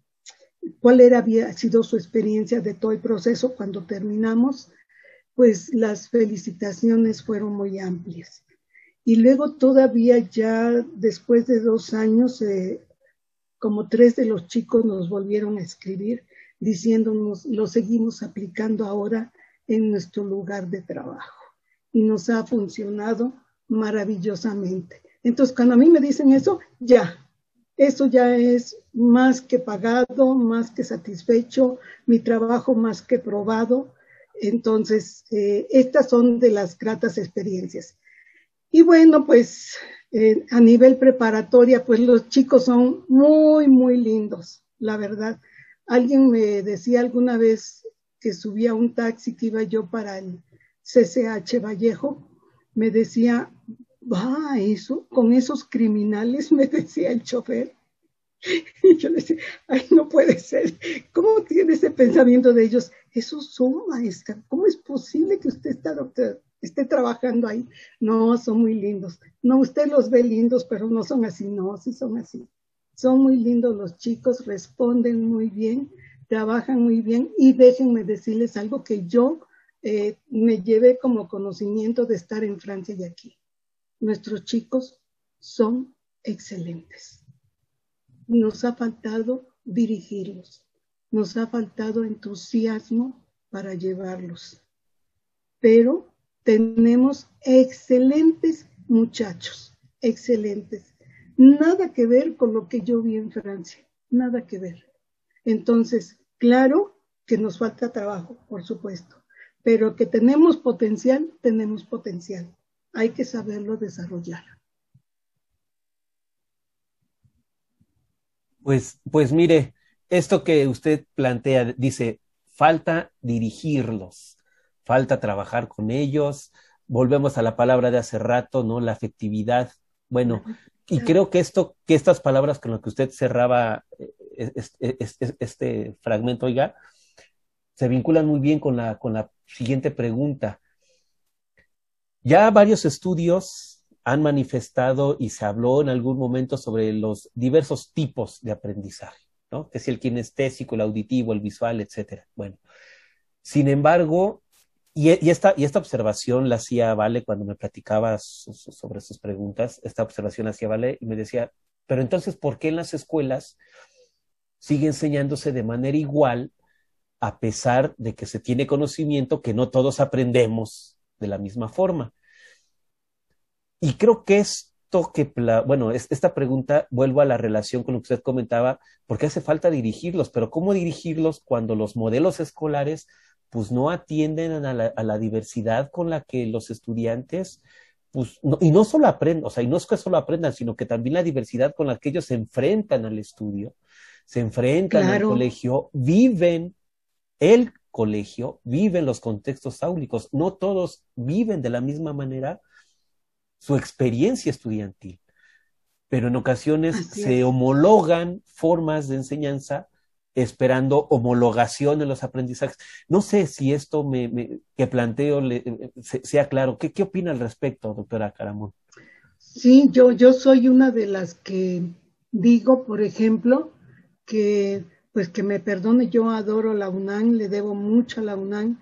cuál era, había sido su experiencia de todo el proceso cuando terminamos, pues las felicitaciones fueron muy amplias. Y luego todavía ya después de dos años, eh, como tres de los chicos nos volvieron a escribir diciéndonos, lo seguimos aplicando ahora en nuestro lugar de trabajo. Y nos ha funcionado maravillosamente. Entonces, cuando a mí me dicen eso, ya, eso ya es más que pagado, más que satisfecho, mi trabajo más que probado. Entonces, eh, estas son de las gratas experiencias. Y bueno, pues eh, a nivel preparatoria, pues los chicos son muy, muy lindos, la verdad. Alguien me decía alguna vez que subía un taxi que iba yo para el CCH Vallejo, me decía, va, eso, con esos criminales, (laughs) me decía el chofer. Y yo le decía, ay, no puede ser. ¿Cómo tiene ese pensamiento de ellos? Esos son maestra. ¿Cómo es posible que usted está, doctor, esté trabajando ahí. No, son muy lindos. No, usted los ve lindos, pero no son así, no, sí son así. Son muy lindos los chicos, responden muy bien, trabajan muy bien y déjenme decirles algo que yo eh, me llevé como conocimiento de estar en Francia y aquí. Nuestros chicos son excelentes. Nos ha faltado dirigirlos, nos ha faltado entusiasmo para llevarlos, pero tenemos excelentes muchachos, excelentes. Nada que ver con lo que yo vi en Francia, nada que ver. Entonces, claro que nos falta trabajo, por supuesto, pero que tenemos potencial, tenemos potencial. Hay que saberlo desarrollar. Pues, pues mire, esto que usted plantea, dice, falta dirigirlos, falta trabajar con ellos, volvemos a la palabra de hace rato, ¿no? La afectividad. Bueno, y creo que esto, que estas palabras con las que usted cerraba este, este, fragmento, oiga, se vinculan muy bien con la, con la siguiente pregunta. Ya varios estudios han manifestado y se habló en algún momento sobre los diversos tipos de aprendizaje, ¿no? Que si el kinestésico, el auditivo, el visual, etcétera. Bueno, sin embargo, y, esta, y esta observación la hacía Vale cuando me platicaba sobre sus preguntas, esta observación la hacía Vale y me decía, pero entonces, ¿por qué en las escuelas sigue enseñándose de manera igual a pesar de que se tiene conocimiento que no todos aprendemos de la misma forma? Y creo que esto que, bueno, esta pregunta vuelvo a la relación con lo que usted comentaba, porque hace falta dirigirlos, pero ¿cómo dirigirlos cuando los modelos escolares pues no atienden a la, diversidad con la que los estudiantes, pues, y no solo aprenden, o sea, y no es que solo aprendan, sino que también la diversidad con la que ellos se enfrentan al estudio, se enfrentan al colegio, viven el colegio, viven los contextos áulicos. No todos viven de la misma manera su experiencia estudiantil, pero en ocasiones se homologan formas de enseñanza esperando homologación en los aprendizajes. No sé si esto me, que planteo le, sea claro. ¿Qué, ¿Qué opina al respecto, doctora Caramón? Sí, yo, yo soy una de las que digo, por ejemplo, que pues que me perdone, yo adoro la UNAM, le debo mucho a la UNAM,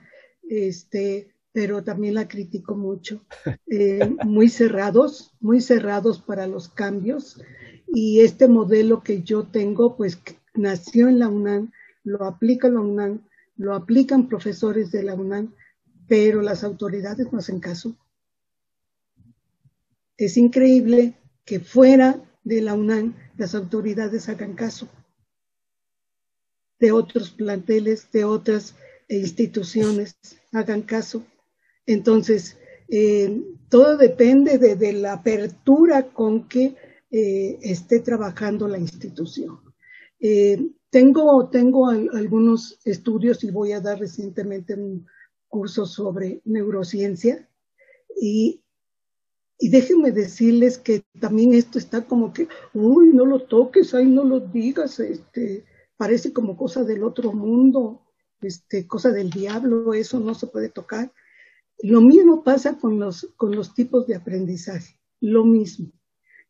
este, pero también la critico mucho. (laughs) Eh, muy cerrados, muy cerrados para los cambios. Y este modelo que yo tengo, pues nació en la UNAM, lo aplica la UNAM, lo aplican profesores de la UNAM, pero las autoridades no hacen caso. Es increíble que fuera de la UNAM las autoridades hagan caso de otros planteles, de otras instituciones, hagan caso. Entonces, eh, todo depende de, la apertura con que eh, esté trabajando la institución. Eh, tengo tengo algunos estudios y voy a dar recientemente un curso sobre neurociencia y, déjenme decirles que también esto está como que, uy, no lo toques, ay, no lo digas, este, parece como cosa del otro mundo, este, cosa del diablo, eso no se puede tocar. Lo mismo pasa con los, con los tipos de aprendizaje, lo mismo.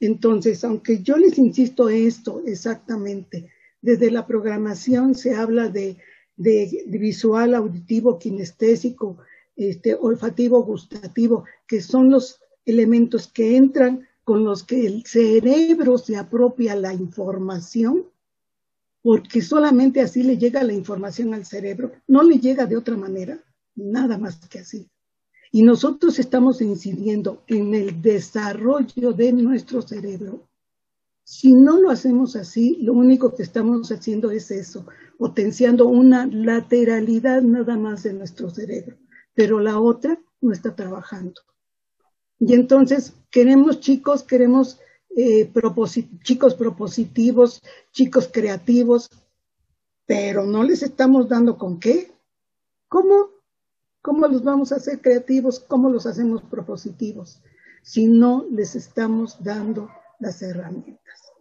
Entonces, aunque yo les insisto esto exactamente, desde la programación se habla de, visual, auditivo, kinestésico, este, olfativo, gustativo, que son los elementos que entran con los que el cerebro se apropia la información, porque solamente así le llega la información al cerebro, no le llega de otra manera, nada más que así. Y nosotros estamos incidiendo en el desarrollo de nuestro cerebro si no lo hacemos así, lo único que estamos haciendo es eso, potenciando una lateralidad nada más de nuestro cerebro, pero la otra no está trabajando. Y entonces queremos chicos, queremos eh, chicos propositivos, chicos creativos, pero no les estamos dando con qué. ¿Cómo? ¿Cómo los vamos a hacer creativos? ¿Cómo los hacemos propositivos? Si no les estamos dando las herramientas.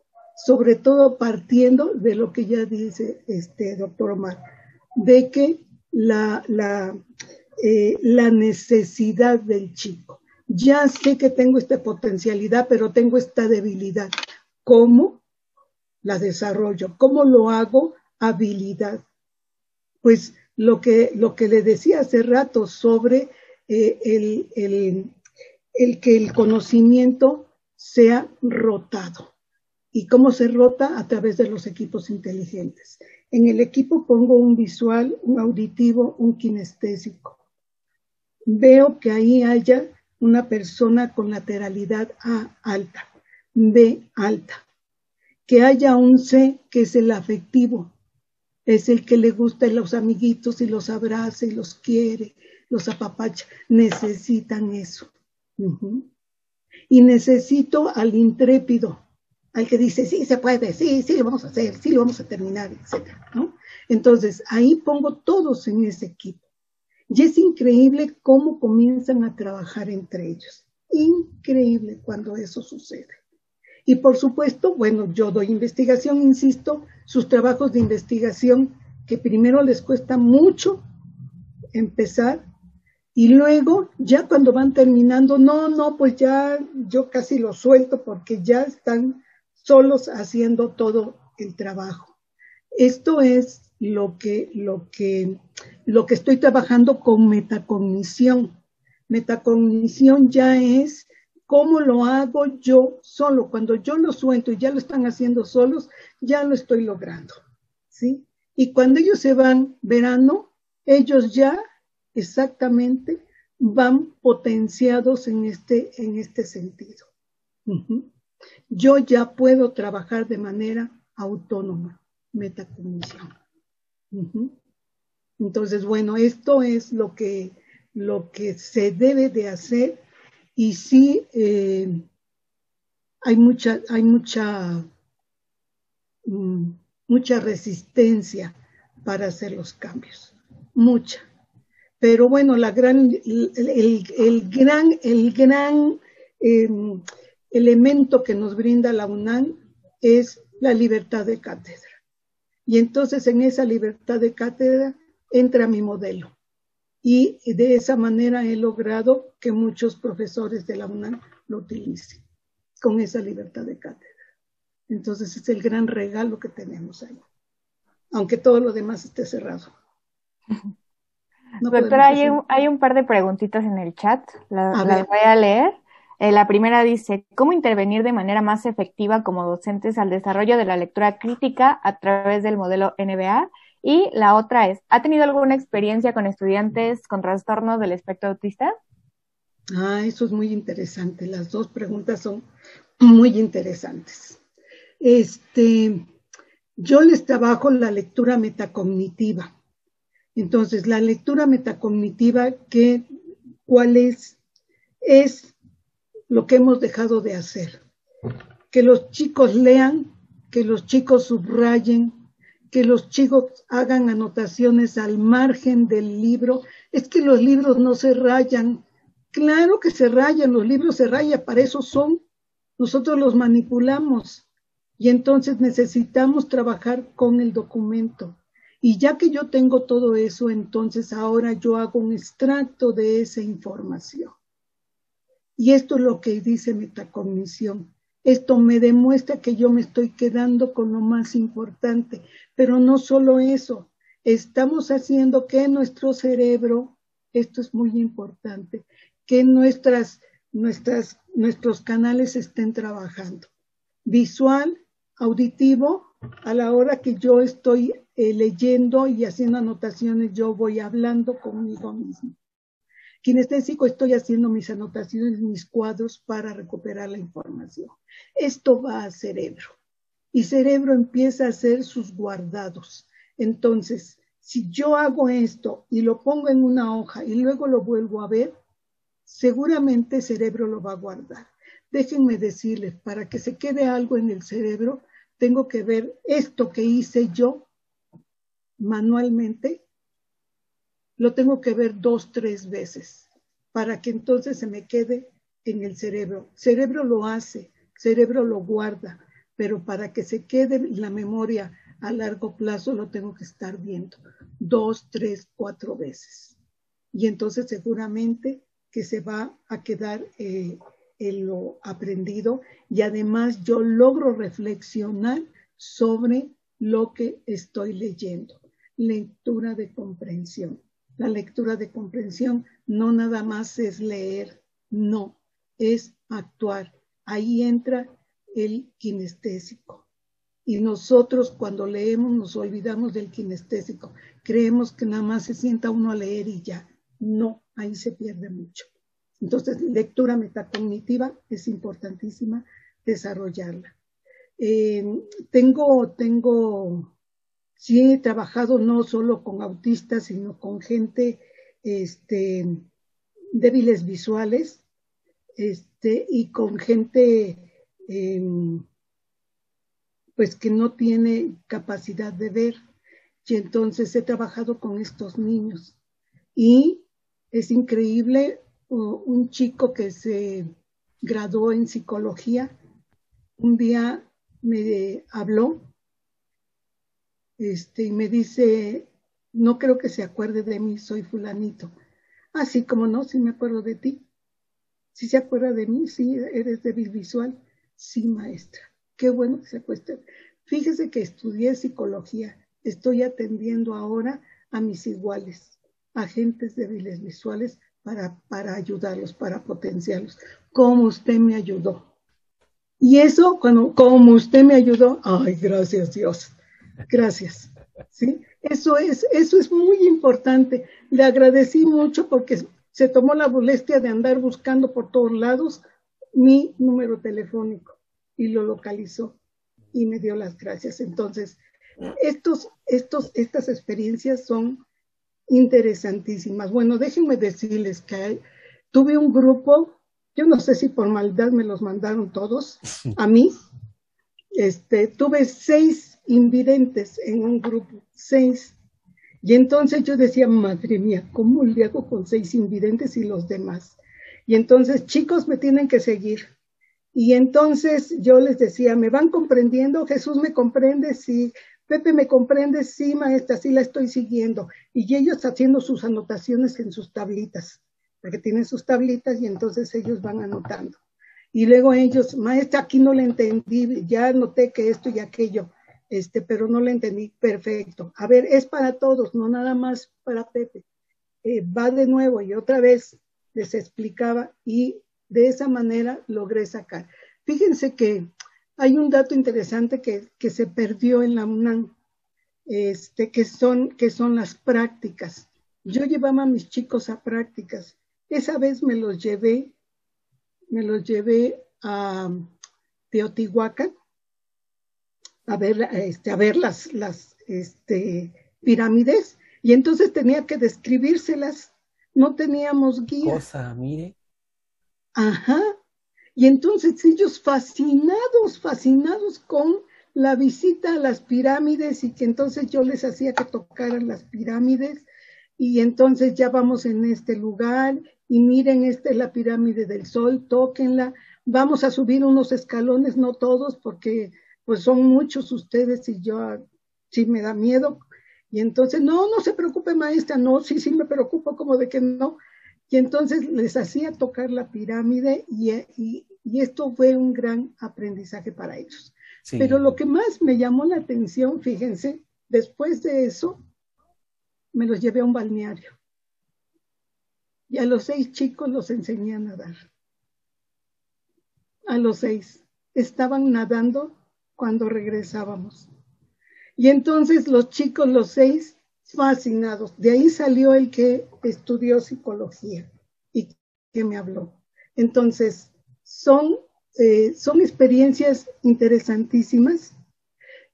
Sobre todo partiendo de lo que ya dice este doctor Omar, de que la, la, eh, la necesidad del chico. Ya sé que tengo esta potencialidad, pero tengo esta debilidad. ¿Cómo? la desarrollo. ¿Cómo lo hago? Habilidad. Pues lo que, lo que le decía hace rato sobre eh, el, el, el que el conocimiento sea rotado. ¿Y cómo se rota? A través de los equipos inteligentes. En el equipo pongo un visual, un auditivo, un kinestésico. Veo que ahí haya una persona con lateralidad A alta, B alta. Que haya un C que es el afectivo, es el que le gusta los amiguitos y los abraza y los quiere, los apapacha. Necesitan eso. Y necesito al intrépido, al que dice, sí, se puede, sí, sí, lo vamos a hacer, sí, lo vamos a terminar, etc. ¿no? Entonces, ahí pongo todos en ese equipo. Y es increíble cómo comienzan a trabajar entre ellos. Increíble cuando eso sucede. Y por supuesto, bueno, yo doy investigación, insisto, sus trabajos de investigación, que primero les cuesta mucho empezar y luego, ya cuando van terminando, no, no, pues ya yo casi lo suelto porque ya están solos haciendo todo el trabajo. Esto es lo que, lo que, lo que estoy trabajando con metacognición. Metacognición ya es cómo lo hago yo solo. Cuando yo lo suelto y ya lo están haciendo solos, ya lo estoy logrando. ¿Sí? Y cuando ellos se van verano, ellos ya exactamente van potenciados en este, en este sentido yo ya puedo trabajar de manera autónoma, metacognición. Entonces, bueno, esto es lo que, lo que se debe de hacer y sí eh, hay mucha, hay mucha, mm, mucha resistencia para hacer los cambios, mucha. Pero bueno, gran, el, gran, el gran em, elemento que nos brinda la UNAM es la libertad de cátedra. Y entonces en esa libertad de cátedra entra mi modelo. Y de esa manera he logrado que muchos profesores de la UNAM lo utilicen, con esa libertad de cátedra. Entonces es el gran regalo que tenemos ahí, aunque todo lo demás esté cerrado. (laughs) Doctora, hay un, par de preguntitas en el chat, las voy a leer. Eh, la primera dice, ¿cómo intervenir de manera más efectiva como docentes al desarrollo de la lectura crítica a través del modelo NBA? Y la otra es, ¿ha tenido alguna experiencia con estudiantes con trastornos del espectro autista? Ah, eso es muy interesante. Las dos preguntas son muy interesantes. Este, yo les trabajo la lectura metacognitiva. Entonces, la lectura metacognitiva, ¿qué, ¿cuál es? Es lo que hemos dejado de hacer. Que los chicos lean, que los chicos subrayen, que los chicos hagan anotaciones al margen del libro. Es que los libros no se rayan. Claro que se rayan, los libros se rayan, para eso son. Nosotros los manipulamos y entonces necesitamos trabajar con el documento. Y ya que yo tengo todo eso, entonces ahora yo hago un extracto de esa información. Y esto es lo que dice metacognición. Esto me demuestra que yo me estoy quedando con lo más importante, pero no solo eso, estamos haciendo que nuestro cerebro, esto es muy importante, que nuestras, nuestras, nuestros canales estén trabajando. Visual, auditivo, a la hora que yo estoy eh, leyendo y haciendo anotaciones, yo voy hablando conmigo mismo kinestésico estoy haciendo mis anotaciones, mis cuadros para recuperar la información. Esto va a cerebro y cerebro empieza a hacer sus guardados. Entonces, si yo hago esto y lo pongo en una hoja y luego lo vuelvo a ver, seguramente cerebro lo va a guardar. Déjenme decirles, para que se quede algo en el cerebro, tengo que ver esto que hice yo manualmente lo tengo que ver dos, tres veces para que entonces se me quede en el cerebro. Cerebro lo hace, cerebro lo guarda, pero para que se quede en la memoria a largo plazo lo tengo que estar viendo dos, tres, cuatro veces. Y entonces seguramente que se va a quedar eh, en lo aprendido y además yo logro reflexionar sobre lo que estoy leyendo. Lectura de comprensión. La lectura de comprensión no nada más es leer, no, es actuar. Ahí entra el kinestésico. Y nosotros cuando leemos nos olvidamos del kinestésico. Creemos que nada más se sienta uno a leer y ya. No, ahí se pierde mucho. Entonces, lectura metacognitiva es importantísima desarrollarla. Eh, tengo, tengo, sí he trabajado no solo con autistas, sino con gente este, débiles visuales este, y con gente em, pues que no tiene capacidad de ver. Y entonces he trabajado con estos niños. Y es increíble un chico que se graduó en psicología, un día me habló este, y me dice, no creo que se acuerde de mí, soy fulanito. Así ah, como no, sí me acuerdo de ti. Si se acuerda de mí, sí, eres débil visual. Sí, maestra. Qué bueno que se acueste. Fíjese que estudié psicología. Estoy atendiendo ahora a mis iguales, agentes débiles visuales, para, para ayudarlos, para potenciarlos. Como usted me ayudó. Y eso, cuando, como usted me ayudó, ay, gracias Dios, gracias. ¿Sí? Eso es, eso es muy importante. Le agradecí mucho porque se tomó la molestia de andar buscando por todos lados mi número telefónico y lo localizó y me dio las gracias. Entonces, estos, estos, estas experiencias son interesantísimas. Bueno, déjenme decirles que tuve un grupo, yo no sé si por maldad me los mandaron todos (laughs) a mí. Este, tuve seis invidentes en un grupo, seis. Y entonces yo decía, madre mía, ¿cómo le hago con seis invidentes y los demás? Y entonces, chicos, me tienen que seguir. Y entonces yo les decía, ¿me van comprendiendo? Jesús me comprende, sí. Pepe, ¿me comprende? Sí, maestra, sí la estoy siguiendo. Y ellos haciendo sus anotaciones en sus tablitas, porque tienen sus tablitas y entonces ellos van anotando. Y luego ellos, maestra, aquí no le entendí, ya noté que esto y aquello, este, pero no le entendí. Perfecto. A ver, es para todos, no nada más para Pepe. Eh, va de nuevo y otra vez les explicaba y de esa manera logré sacar. Fíjense que hay un dato interesante que, que se perdió en la UNAM, este, que, son, que son las prácticas. Yo llevaba a mis chicos a prácticas. Esa vez me los llevé, me los llevé a Teotihuacán a ver, este, a ver las, las este, pirámides y entonces tenía que describírselas. No teníamos guía. Cosa, mire. Ajá, y entonces ellos fascinados, fascinados con la visita a las pirámides y que entonces yo les hacía que tocaran las pirámides y entonces ya vamos en este lugar y miren, esta es la pirámide del sol, tóquenla, vamos a subir unos escalones, no todos porque pues son muchos ustedes y yo sí me da miedo. Y entonces, no, no se preocupe maestra, no, sí, sí me preocupo como de que no. Y entonces les hacía tocar la pirámide y, esto fue un gran aprendizaje para ellos. Pero lo que más me llamó la atención, fíjense, después de eso, me los llevé a un balneario. Y a los seis chicos los enseñé a nadar. A los seis. Estaban nadando cuando regresábamos. Y entonces los chicos, los seis, fascinados. De ahí salió el que estudió psicología y que me habló. Entonces, son, eh, son experiencias interesantísimas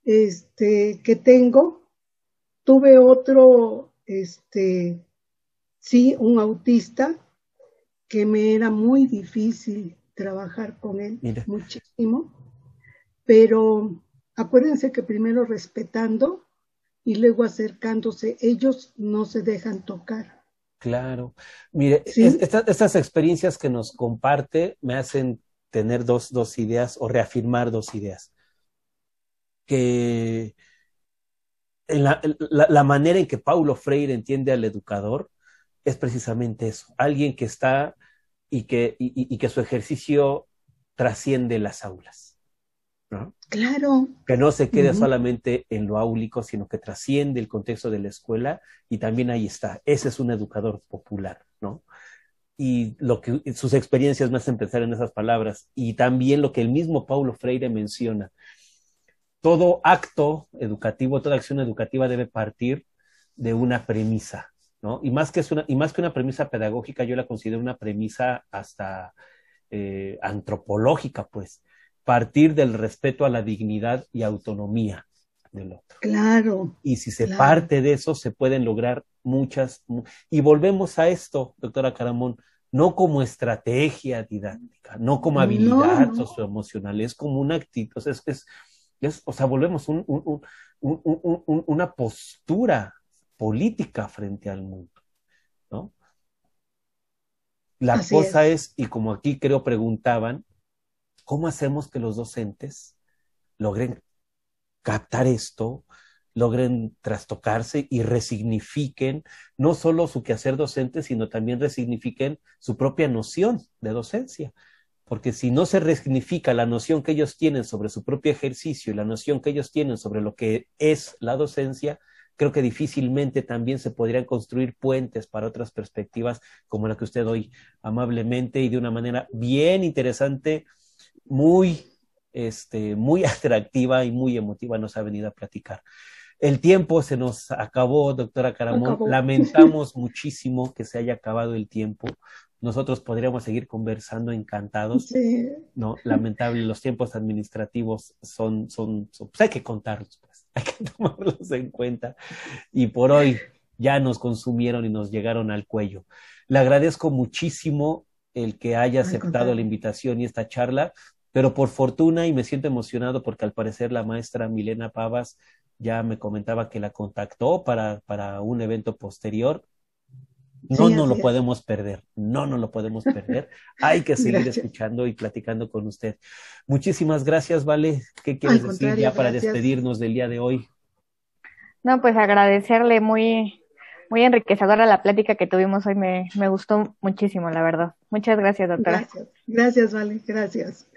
este, que tengo. Tuve otro, este, sí, un autista que me era muy difícil trabajar con él, muchísimo. Pero acuérdense que primero respetando y luego acercándose, ellos no se dejan tocar. Claro. Mire, estas experiencias que nos comparte me hacen tener dos, dos ideas o reafirmar dos ideas. Que la, la, manera en que Paulo Freire entiende al educador es precisamente eso, alguien que está y que, y que su ejercicio trasciende las aulas. Claro. Que no se quede solamente en lo áulico, sino que trasciende el contexto de la escuela y también ahí está. Ese es un educador popular, ¿no? Y lo que sus experiencias me hacen pensar en esas palabras y también lo que el mismo Paulo Freire menciona. Todo acto educativo, toda acción educativa debe partir de una premisa, ¿no? Y más que, una, y más que una premisa pedagógica, yo la considero una premisa hasta eh, antropológica, pues partir del respeto a la dignidad y autonomía del otro. Claro. Y si se parte de eso, se pueden lograr muchas. Y volvemos a esto, doctora Caramón, no como estrategia didáctica, no como habilidad socioemocional, es como una actitud, o sea, es, es, o sea volvemos un, un, un, una postura política frente al mundo, ¿no? La cosa es, y como aquí creo preguntaban, ¿Cómo hacemos que los docentes logren captar esto, logren trastocarse y resignifiquen no solo su quehacer docente, sino también resignifiquen su propia noción de docencia? Porque si no se resignifica la noción que ellos tienen sobre su propio ejercicio y la noción que ellos tienen sobre lo que es la docencia, creo que difícilmente también se podrían construir puentes para otras perspectivas como la que usted hoy amablemente y de una manera bien interesante muy, este, muy (laughs) atractiva y muy emotiva nos ha venido a platicar. El tiempo se nos acabó, doctora Caramón. Lamentamos (laughs) muchísimo que se haya acabado el tiempo. Nosotros podríamos seguir conversando encantados. No, lamentable, los tiempos administrativos son, son, son pues hay que contarlos, pues, (laughs) hay que tomarlos en cuenta. Y por hoy ya nos consumieron y nos llegaron al cuello. Le agradezco muchísimo el que haya aceptado la invitación y esta charla, pero por fortuna y me siento emocionado porque al parecer la maestra Milena Pavas ya me comentaba que la contactó para, para un evento posterior. No no lo podemos perder, no no lo podemos perder. Hay que (laughs) seguir escuchando y platicando con usted. Muchísimas gracias, Vale. ¿Qué quieres decir ya para despedirnos del día de hoy? No, pues agradecerle muy, muy enriquecedora la plática que tuvimos hoy. Me, me gustó muchísimo, la verdad. Muchas gracias, doctora. Gracias, gracias, Vale, gracias.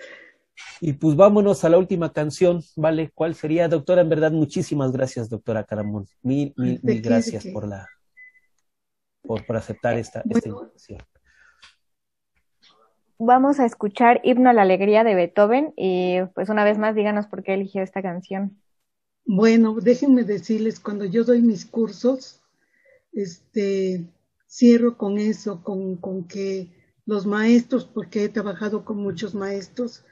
Y pues vámonos a la última canción, ¿vale? ¿Cuál sería, doctora? En verdad, muchísimas gracias, doctora Caramón. Mil, mil, mil gracias por la, por, por aceptar esta, esta invitación. Vamos a escuchar Himno a la Alegría de Beethoven y pues una vez más díganos por qué eligió esta canción. Bueno, déjenme decirles, cuando yo doy mis cursos, este, cierro con eso, con, con que los maestros, porque he trabajado con muchos maestros,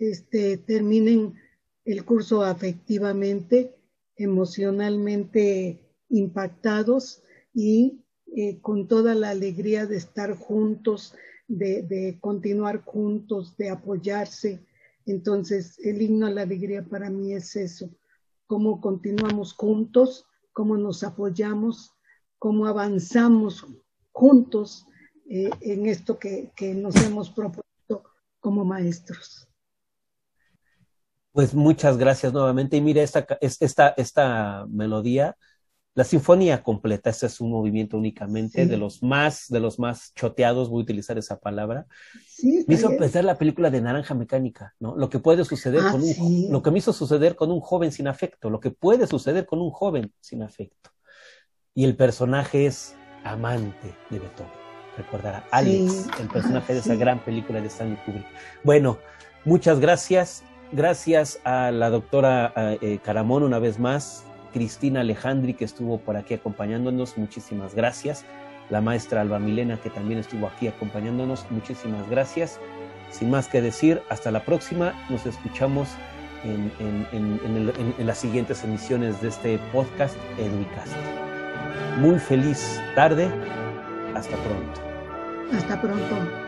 este, terminen el curso afectivamente, emocionalmente impactados y eh, con toda la alegría de estar juntos, de, continuar juntos, de apoyarse. Entonces, el himno a la alegría para mí es eso, cómo continuamos juntos, cómo nos apoyamos, cómo avanzamos juntos eh, en esto que nos hemos propuesto como maestros. Pues muchas gracias nuevamente. Y mire, esta, esta, esta melodía, la sinfonía completa, este es un movimiento únicamente de los más, de los más choteados, voy a utilizar esa palabra. Sí, me hizo pensar la película de Naranja Mecánica, ¿no? Lo que puede suceder ah, con un, lo que me hizo suceder con un joven sin afecto, lo que puede suceder con un joven sin afecto y el personaje es amante de Beethoven. Recordará, Alex, el personaje de esa gran película de Stanley Kubrick. Bueno, muchas gracias. Gracias a la doctora eh, Caramón una vez más, Cristina Alejandri que estuvo por aquí acompañándonos, muchísimas gracias. La maestra Alba Milena que también estuvo aquí acompañándonos, muchísimas gracias. Sin más que decir, hasta la próxima. Nos escuchamos en, las siguientes emisiones de este podcast Educast muy feliz tarde. Hasta pronto. Hasta pronto.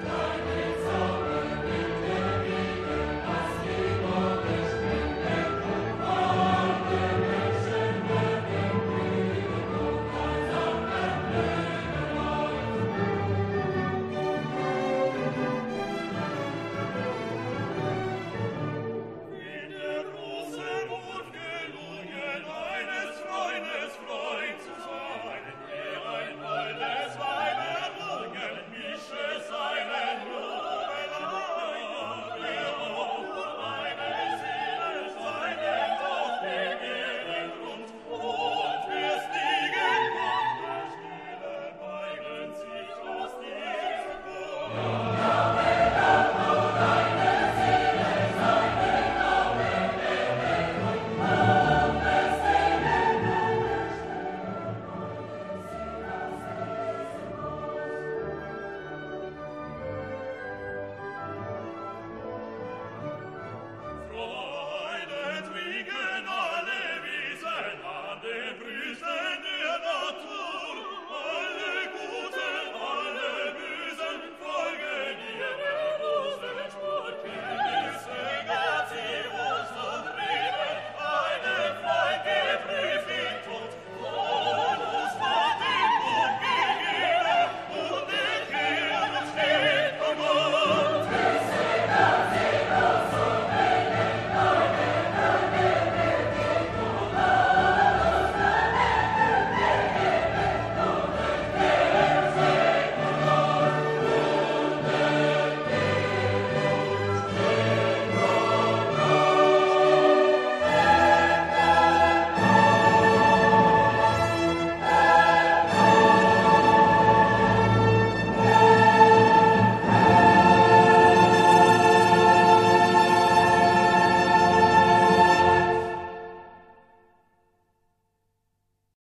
Lord.